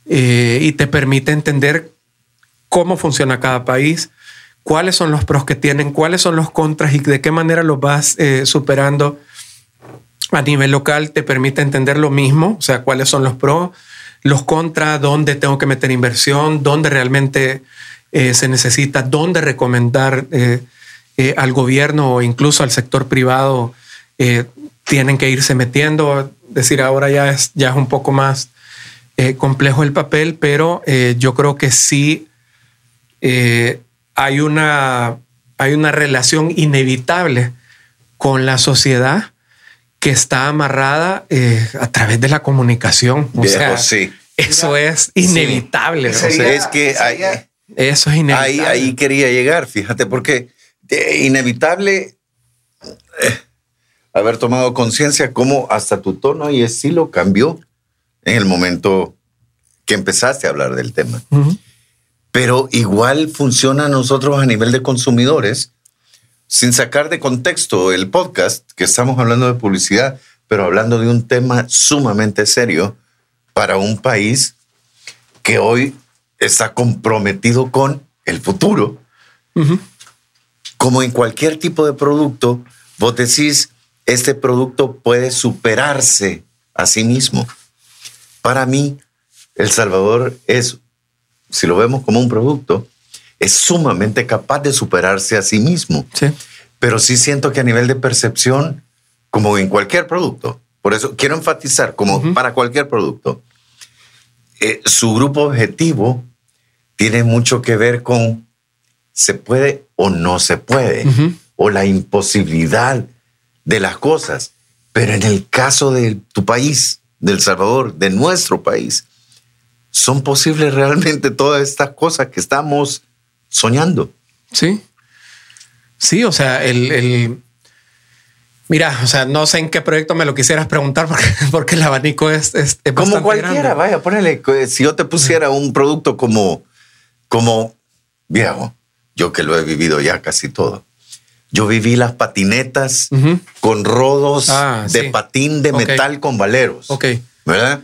eh, y te permite entender cómo funciona cada país, cuáles son los pros que tienen, cuáles son los contras y de qué manera los vas eh, superando a nivel local, te permite entender lo mismo, o sea, cuáles son los pros, los contras, dónde tengo que meter inversión, dónde realmente eh, se necesita, dónde recomendar al gobierno o incluso al sector privado, tienen que irse metiendo. Es decir, ahora ya es, ya es un poco más eh, complejo el papel, pero eh, yo creo que sí eh, hay, una, hay una relación inevitable con la sociedad que está amarrada eh, a través de la comunicación. O Viejo, sea, sí. eso es inevitable. o sea, Sería- es que hay- sería- eso es ahí, inevitable. ahí quería llegar, fíjate, porque inevitable eh, haber tomado conciencia cómo hasta tu tono y estilo cambió en el momento que empezaste a hablar del tema. Ujú. Pero igual funciona a nosotros a nivel de consumidores, sin sacar de contexto el podcast, que estamos hablando de publicidad, pero hablando de un tema sumamente serio para un país que hoy está comprometido con el futuro. Ujú. Como en cualquier tipo de producto, vos decís, este producto puede superarse a sí mismo. Para mí, El Salvador es, si lo vemos como un producto, es sumamente capaz de superarse a sí mismo. Sí. Pero sí siento que a nivel de percepción, como en cualquier producto, por eso quiero enfatizar, como para cualquier producto, eh, su grupo objetivo tiene mucho que ver con se puede o no se puede, o la imposibilidad de las cosas. Pero en el caso de tu país, de El Salvador, de nuestro país, son posibles realmente todas estas cosas que estamos soñando. Sí. Sí, o sea, el, el- Mira, o sea, no sé en qué proyecto me lo quisieras preguntar porque, <laughs> porque el abanico es, es, es Como cualquiera, grande. vaya, ponele, si yo te pusiera un producto como, como viejo, yo que lo he vivido ya casi todo. Yo viví las patinetas con rodos Ah, de sí. patín de metal con valeros. Ok. ¿Verdad?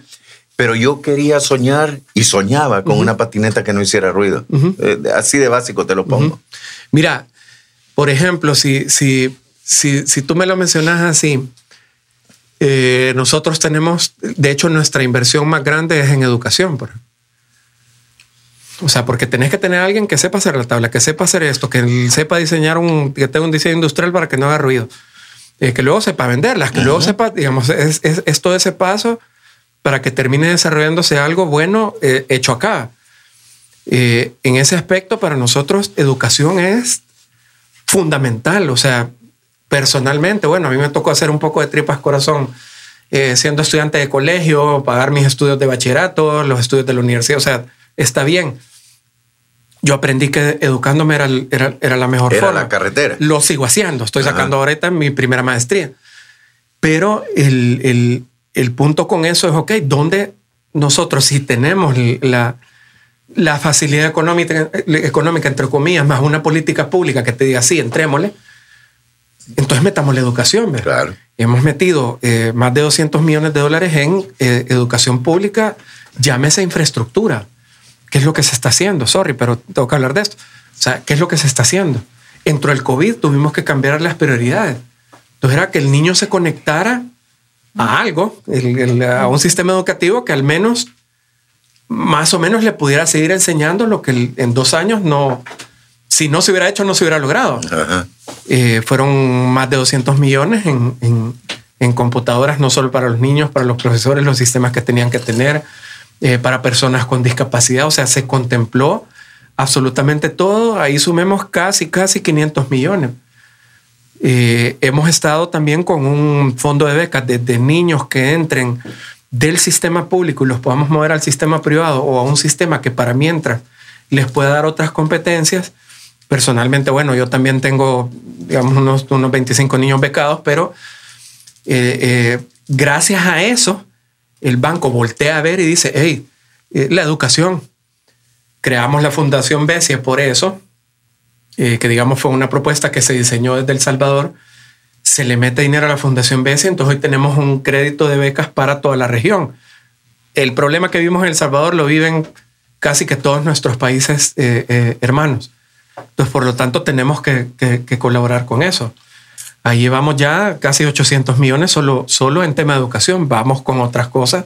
Pero yo quería soñar y soñaba con una patineta que no hiciera ruido. Eh, así de básico te lo pongo. Mira, por ejemplo, si, si, si, si tú me lo mencionas así, eh, nosotros tenemos, de hecho, nuestra inversión más grande es en educación. Por, o sea, porque tenés que tener a alguien que sepa hacer la tabla, que sepa hacer esto, que sepa diseñar un, que tenga un diseño industrial para que no haga ruido, eh, que luego sepa venderlas, que luego sepa, digamos, es, es, es todo ese paso para que termine desarrollándose algo bueno eh, hecho acá. Eh, en ese aspecto, para nosotros, educación es fundamental. O sea, personalmente, bueno, a mí me tocó hacer un poco de tripas corazón eh, siendo estudiante de colegio, pagar mis estudios de bachillerato, los estudios de la universidad. O sea, está bien. Yo aprendí que educándome era, era, era la mejor Era forma. la carretera. Lo sigo haciendo. Estoy Ajá. sacando ahorita mi primera maestría. Pero el, el, el punto con eso es, ok, ¿dónde nosotros si tenemos la, la facilidad económica, económica, entre comillas, más una política pública que te diga, sí, entrémosle, entonces metamos la educación. ¿verdad? Claro. Hemos metido eh, más de 200 millones de dólares en eh, educación pública, llámese infraestructura. ¿Qué es lo que se está haciendo? Sorry, pero tengo que hablar de esto. O sea, ¿qué es lo que se está haciendo? Entró el COVID, tuvimos que cambiar las prioridades. Entonces era que el niño se conectara a algo, el- el- a un sistema educativo que al menos, más o menos le pudiera seguir enseñando lo que en dos años no, si no se hubiera hecho, no se hubiera logrado. Ajá. Eh, fueron más de 200 millones en, en- en computadoras, no solo para los niños, para los profesores, los sistemas que tenían que tener, eh, para personas con discapacidad. O sea, se contempló absolutamente todo. Ahí sumemos casi, casi 500 millones. Eh, hemos estado también con un fondo de becas de, de niños que entren del sistema público y los podamos mover al sistema privado o a un sistema que para mientras les pueda dar otras competencias. Personalmente, bueno, yo también tengo, digamos, unos, unos 25 niños becados, pero eh, eh, gracias a eso, el banco voltea a ver y dice, hey, eh, la educación. Creamos la Fundación Besia por eso, eh, que digamos fue una propuesta que se diseñó desde El Salvador, se le mete dinero a la Fundación Besia, entonces hoy tenemos un crédito de becas para toda la región. El problema que vimos en El Salvador lo viven casi que todos nuestros países eh, hermanos. Entonces, por lo tanto, tenemos que colaborar con eso. Ahí llevamos ya casi 800 millones solo, solo en tema de educación. Vamos con otras cosas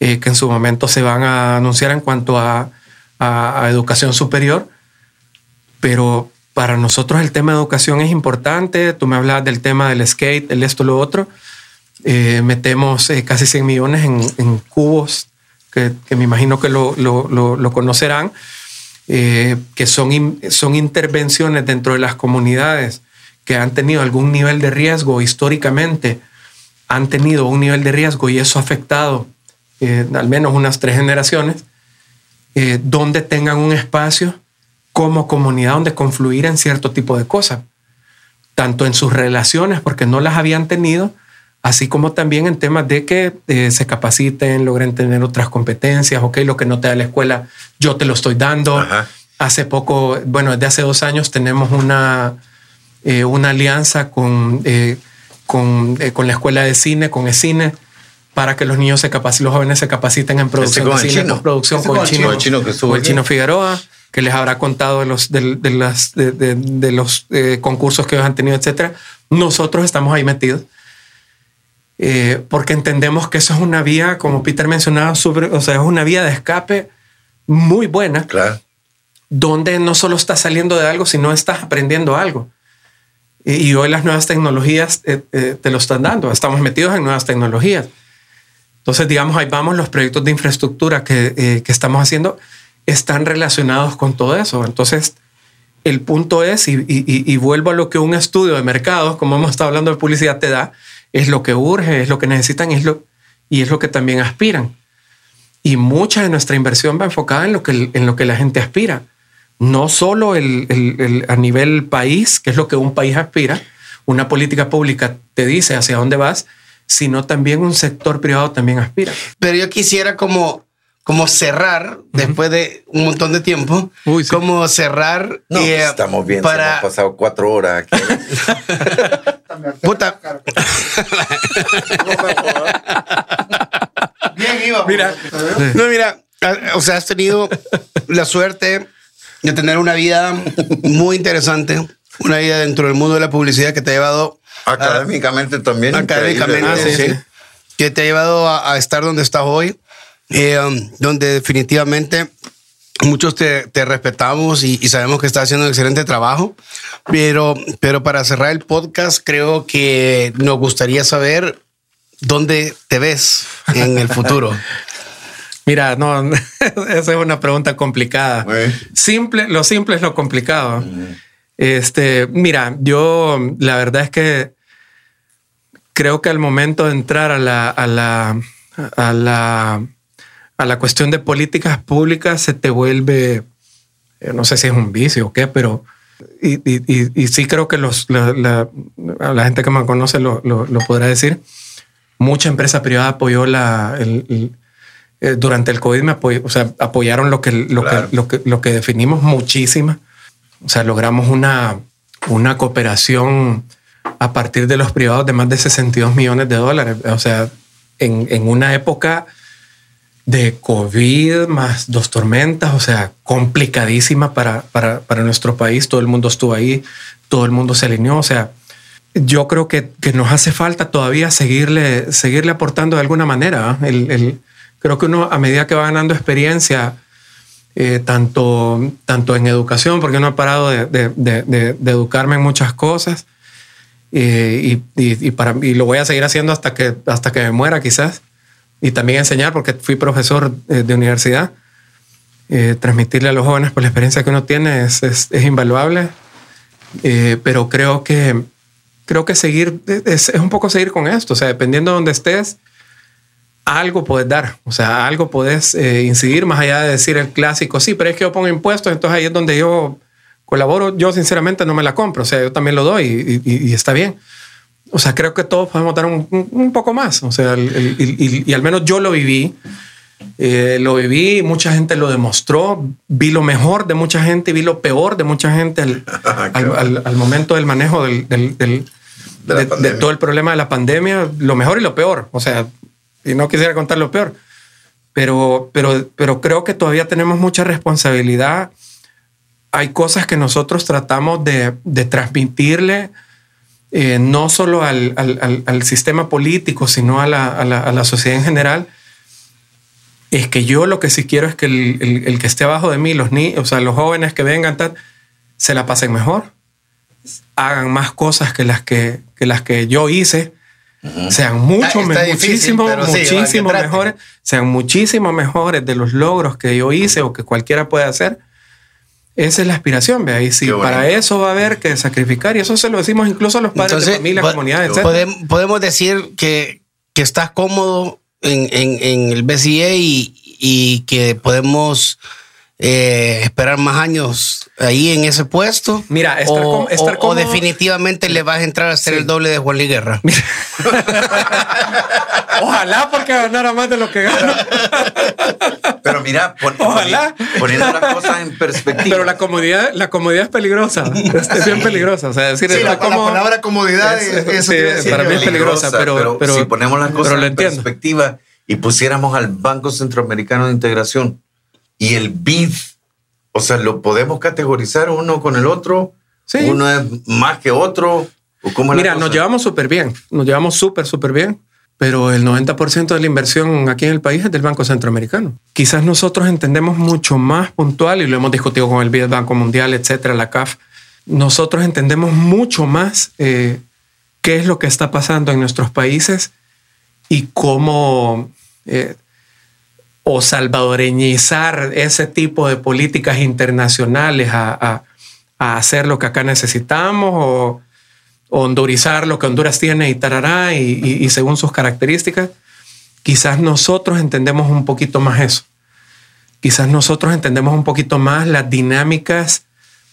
eh, que en su momento se van a anunciar en cuanto a, a- a educación superior. Pero para nosotros el tema de educación es importante. Tú me hablabas del tema del skate, el esto, lo otro. Eh, metemos eh, casi 100 millones en, en cubos, que, que me imagino que lo, lo- lo- lo conocerán, eh, que son, in- son intervenciones dentro de las comunidades que han tenido algún nivel de riesgo históricamente, han tenido un nivel de riesgo y eso ha afectado eh, al menos unas tres generaciones, eh, donde tengan un espacio como comunidad donde confluir en cierto tipo de cosas, tanto en sus relaciones, porque no las habían tenido, así como también en temas de que eh, se capaciten, logren tener otras competencias, ok, lo que no te da la escuela, yo te lo estoy dando. Ajá. Hace poco, bueno, desde hace dos años tenemos una, eh, una alianza con, eh, con, eh, con la escuela de cine, con ECINE, para que los niños se capaciten, los jóvenes se capaciten en producción con de el cine, chino. producción con, con el el chino, chino, el que estuvo con el chino Figueroa, que les habrá contado de los, de, de las, de, de- de los eh, concursos que ellos han tenido, etcétera. Nosotros estamos ahí metidos. eh, porque entendemos que eso es una vía, como Peter mencionaba, sobre, o sea, es una vía de escape muy buena Claro. donde no solo estás saliendo de algo, sino estás aprendiendo algo. Y, hoy las nuevas tecnologías eh, eh, te lo están dando. Estamos metidos en nuevas tecnologías. Entonces, digamos, ahí vamos, los proyectos de infraestructura que, eh, que estamos haciendo están relacionados con todo eso. Entonces, el punto es, y vuelvo a lo que un estudio de mercados, como hemos estado hablando de publicidad, te da, es lo que urge, es lo que necesitan es lo, y es lo que también aspiran. Y mucha de nuestra inversión va enfocada en lo que, en lo que la gente aspira. No solo el, el- el- a nivel país, que es lo que un país aspira. una política pública te dice hacia dónde vas, sino también un sector privado también aspira. Pero yo quisiera como, como cerrar, después de un montón de tiempo, Uy, sí. como cerrar. No, eh, pues, estamos bien, Para, hemos pasado cuatro horas aquí. <laughs> puta, <laughs> Bien iba. Mira, No, mira, a- o sea, has tenido la suerte de tener una vida muy interesante, una vida dentro del mundo de la publicidad que te ha llevado Académicamente también. académicamente, Ah, sí, que te ha llevado a, a estar donde estás hoy, eh, um, donde definitivamente muchos te, te respetamos y, y sabemos que estás haciendo un excelente trabajo, pero, pero para cerrar el podcast creo que nos gustaría saber dónde te ves en el futuro. <laughs> Mira, no, <laughs> esa es una pregunta complicada. Simple, lo simple es lo complicado. Este, mira, yo la verdad es que creo que al momento de entrar a la, a la, a la, a la cuestión de políticas públicas se te vuelve, eh, no sé si es un vicio o qué, pero y, y- y- y sí creo que los, la, la- la gente que me conoce lo, lo- lo podrá decir. Mucha empresa privada apoyó la, el- el- eh, durante el COVID, me apoyó, o sea, apoyaron lo que, lo, Claro. que, lo, que, lo que definimos muchísima. O sea, logramos una, una cooperación a partir de los privados de más de 62 millones de dólares. O sea, en, en una época de COVID más dos tormentas, o sea, complicadísima para, para, para nuestro país. Todo el mundo estuvo ahí, todo el mundo se alineó. O sea, yo creo que, que nos hace falta todavía seguirle, seguirle aportando de alguna manera. ¿ah? El, el- creo que uno a medida que va ganando experiencia, eh, tanto, tanto en educación, porque no he parado de, de- de- de- educarme en muchas cosas, eh, y, y- y para, y lo voy a seguir haciendo hasta que, hasta que me muera quizás, y también enseñar, porque fui profesor eh, de universidad. Eh, transmitirle a los jóvenes por la experiencia que uno tiene es, es- es invaluable, Eh, pero creo que, creo que seguir es, es un poco seguir con esto, o sea, dependiendo de donde estés, algo puedes dar, o sea, algo puedes eh, incidir más allá de decir el clásico, sí, pero es que yo pongo impuestos, entonces ahí es donde yo colaboro, yo sinceramente no me la compro, o sea, yo también lo doy y, y- y está bien. O sea, creo que todos podemos dar un, un- poco más, o sea, el- el- y, y- al menos yo lo viví, eh, lo viví, mucha gente lo demostró, vi lo mejor de mucha gente y vi lo peor de mucha gente al, <laughs> al- al- al momento del manejo del, del- del- De de- de todo el problema de la pandemia, lo mejor y lo peor. O sea, y no quisiera contar lo peor, pero, pero, pero creo que todavía tenemos mucha responsabilidad. Hay cosas que nosotros tratamos de, de transmitirle eh, no solo al, al- al- al sistema político, sino a la, a la- a la sociedad en general. Es que yo lo que sí quiero es que el, el- el que esté abajo de mí, los niños, o sea, los jóvenes que vengan, tal, se la pasen mejor, hagan más cosas que las que, que las que yo hice, sean mucho, Está- está me- difícil, muchísimo, sí, muchísimo mejores, sean muchísimo mejores de los logros que yo hice o que cualquiera puede hacer. Esa es la aspiración, vea. Y si bonito. para eso va a haber que sacrificar, y eso se lo decimos incluso a los padres de familia, comunidades, etc. podem- podemos decir que, que estás cómodo en, en- en el BCA y, y que podemos eh, esperar más años ahí en ese puesto. Mira, estar o, com- estar o- definitivamente le vas a entrar a ser Sí. el doble de Juan Luis Guerra. <laughs> Ojalá porque ganara más de lo que gana. Pero mira, pon- Ojalá. poni- poniendo las cosas en perspectiva. Pero la comodidad, la comodidad es peligrosa. Es, bien peligrosa. O sea, decir, Sí, la, la palabra comodidad, Es- es- eso sí, te iba a decir para mí es peligrosa, pero- pero- si ponemos las cosas en entiendo. perspectiva y pusiéramos al Banco Centroamericano de Integración y el BID, o sea, lo podemos categorizar uno con el otro, Sí. uno es más que otro, o cómo es Mira, nos llevamos súper bien. Nos llevamos súper, súper bien. Pero el 90% de la inversión aquí en el país es del Banco Centroamericano. Quizás nosotros entendemos mucho más puntual, y lo hemos discutido con el BID, Banco Mundial, etcétera, la CAF. Nosotros entendemos mucho más eh, qué es lo que está pasando en nuestros países y cómo eh, o salvadoreñizar ese tipo de políticas internacionales a, a- a hacer lo que acá necesitamos o, o hondurizar lo que Honduras tiene y tarará y, y- y según sus características. Quizás nosotros entendemos un poquito más eso. Quizás nosotros entendemos un poquito más las dinámicas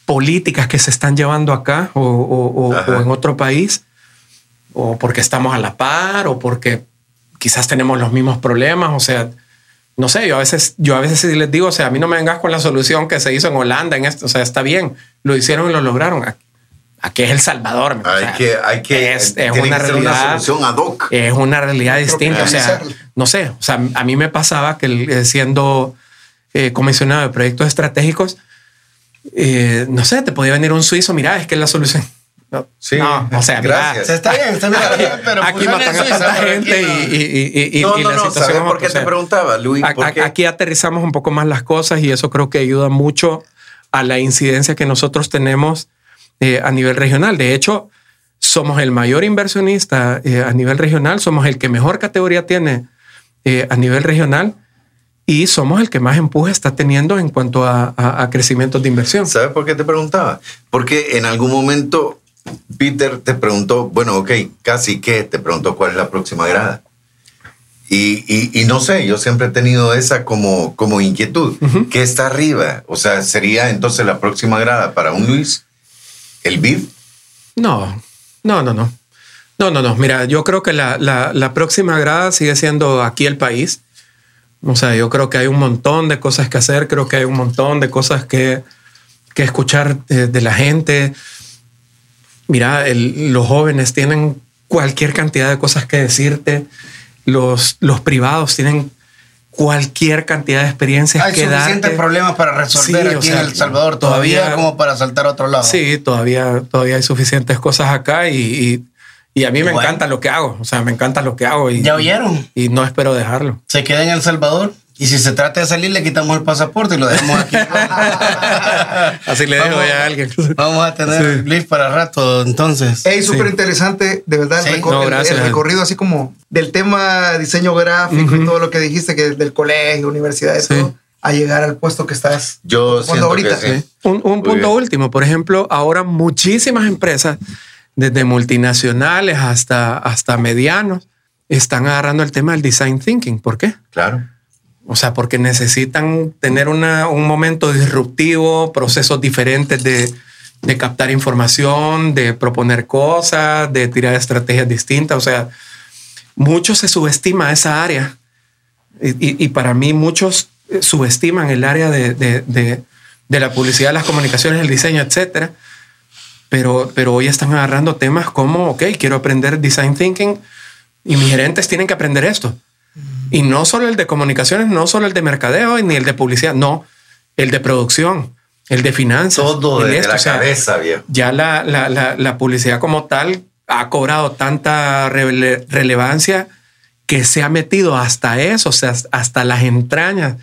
políticas que se están llevando acá o, o- o en otro país, o porque estamos a la par, o porque quizás tenemos los mismos problemas, o sea, no sé, yo a veces, yo a veces sí les digo, o sea, a mí no me vengas con la solución que se hizo en Holanda, en esto, o sea, está bien, lo hicieron y lo lograron. Aquí- es El Salvador. o Hay sea, que, hay que, es, una que realidad. una solución ad hoc. Es una realidad distinta. O sea, no sé, o sea, a mí me pasaba que eh, siendo eh, comisionado de proyectos estratégicos, eh, no sé, te podía venir un suizo, mira, es que es la solución. No, Sí, no, o sea, gracias. Está bien, está bien, <laughs> pero aquí funciona matan a tanta gente y, y- y- y- no, no, la no, situación ¿sabes es por qué o sea, te preguntaba, Luis? a- Aquí aterrizamos un poco más las cosas y eso creo que ayuda mucho a la incidencia que nosotros tenemos eh, a nivel regional. De hecho, somos el mayor inversionista eh, a nivel regional, somos el que mejor categoría tiene eh, a nivel regional y somos el que más empuje está teniendo en cuanto a, a- a crecimientos de inversión. ¿Sabes por qué te preguntaba? Porque en algún momento Peter te preguntó, bueno, ok, casi que te preguntó cuál es la próxima grada. Y, y- y no sé, yo siempre he tenido esa como, como inquietud. ¿Qué está arriba? O sea, sería entonces la próxima grada para un Luis, el BID. No, no, no, no. No, no, no. Mira, yo creo que la, la- la próxima grada sigue siendo aquí el país. O sea, yo creo que hay un montón de cosas que hacer, creo que hay un montón de cosas que, que escuchar eh, de la gente. Mira, el- los jóvenes tienen cualquier cantidad de cosas que decirte. Los, los privados tienen cualquier cantidad de experiencias Hay que suficientes darte. problemas para resolver Sí, aquí sea, en El Salvador todavía, todavía- como para saltar a otro lado. Sí, todavía, todavía hay suficientes cosas acá y, y- y a mí me Bueno. encanta lo que hago. O sea, me encanta lo que hago. Y, ¿Ya oyeron? Y, no espero dejarlo. Se queda en El Salvador y si se trata de salir le quitamos el pasaporte y lo dejamos aquí. <laughs> Así le Vamos- ya a alguien. Vamos a tener Luis para rato entonces. Es súper interesante, de verdad, Sí. el, recor- No, el- gracias. el recorrido así como del tema diseño gráfico y todo lo que dijiste, que del colegio, universidad, y Sí. todo, a llegar al puesto que estás Yo siento que sí. Un, punto bien. último, por ejemplo, ahora muchísimas empresas, desde multinacionales hasta, hasta medianos, están agarrando el tema del design thinking. ¿Por qué? Claro. O sea, porque necesitan tener una- un momento disruptivo, procesos diferentes de, de captar información, de proponer cosas, de tirar estrategias distintas. O sea, mucho se subestima esa área. Y, y- y para mí muchos eh, subestiman el área de, de- de- la publicidad, las comunicaciones, el diseño, etcétera. Pero, pero hoy están agarrando temas como, ok, quiero aprender design thinking y mis gerentes tienen que aprender esto. Y no solo el de comunicaciones, no solo el de mercadeo ni el de publicidad, no, el de producción, el de finanzas. Todo esto, la o sea, cabeza, viejo. Ya la, la- la- la publicidad como tal ha cobrado tanta rele- relevancia que se ha metido hasta eso, o sea, hasta las entrañas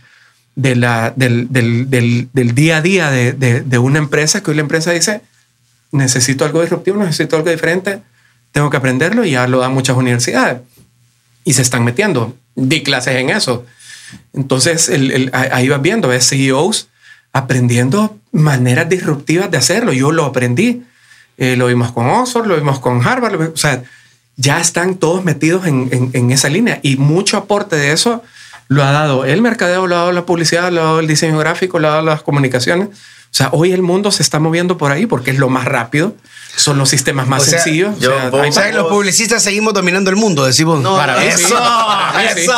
de la, del, del- del- del día a día de, de- de una empresa, que hoy la empresa dice, necesito algo disruptivo, necesito algo diferente, tengo que aprenderlo y ya lo dan muchas universidades y se están metiendo. Di clases en eso. Entonces, el- ahí vas viendo, ves CEOs aprendiendo maneras disruptivas de hacerlo. Yo lo aprendí. Eh, lo vimos con Oxford, lo vimos con Harvard. o sea, ya están todos metidos en, en- en esa línea y mucho aporte de eso lo ha dado el mercadeo, lo ha dado la publicidad, lo ha dado el diseño gráfico, lo ha dado las comunicaciones. O sea, hoy el mundo se está moviendo por ahí porque es lo más rápido, son los sistemas más O sea, sencillos. O sea, vos- los publicistas seguimos dominando el mundo, decimos. No, Para sí. eso, sí. eso.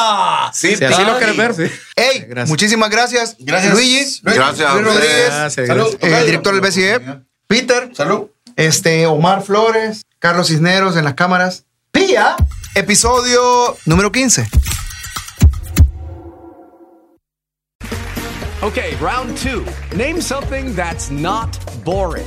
Sí, Si así lo quieres ver, sí. Hey, Gracias. muchísimas gracias. Gracias. Luigi. Gracias a Luis. Rodríguez. Gracias, Salud. eh, director del BCE. Peter. Salud. Este, Omar Flores. Carlos Cisneros en las cámaras. Pía. Episodio número 15. Okay, round two. Name something that's not boring.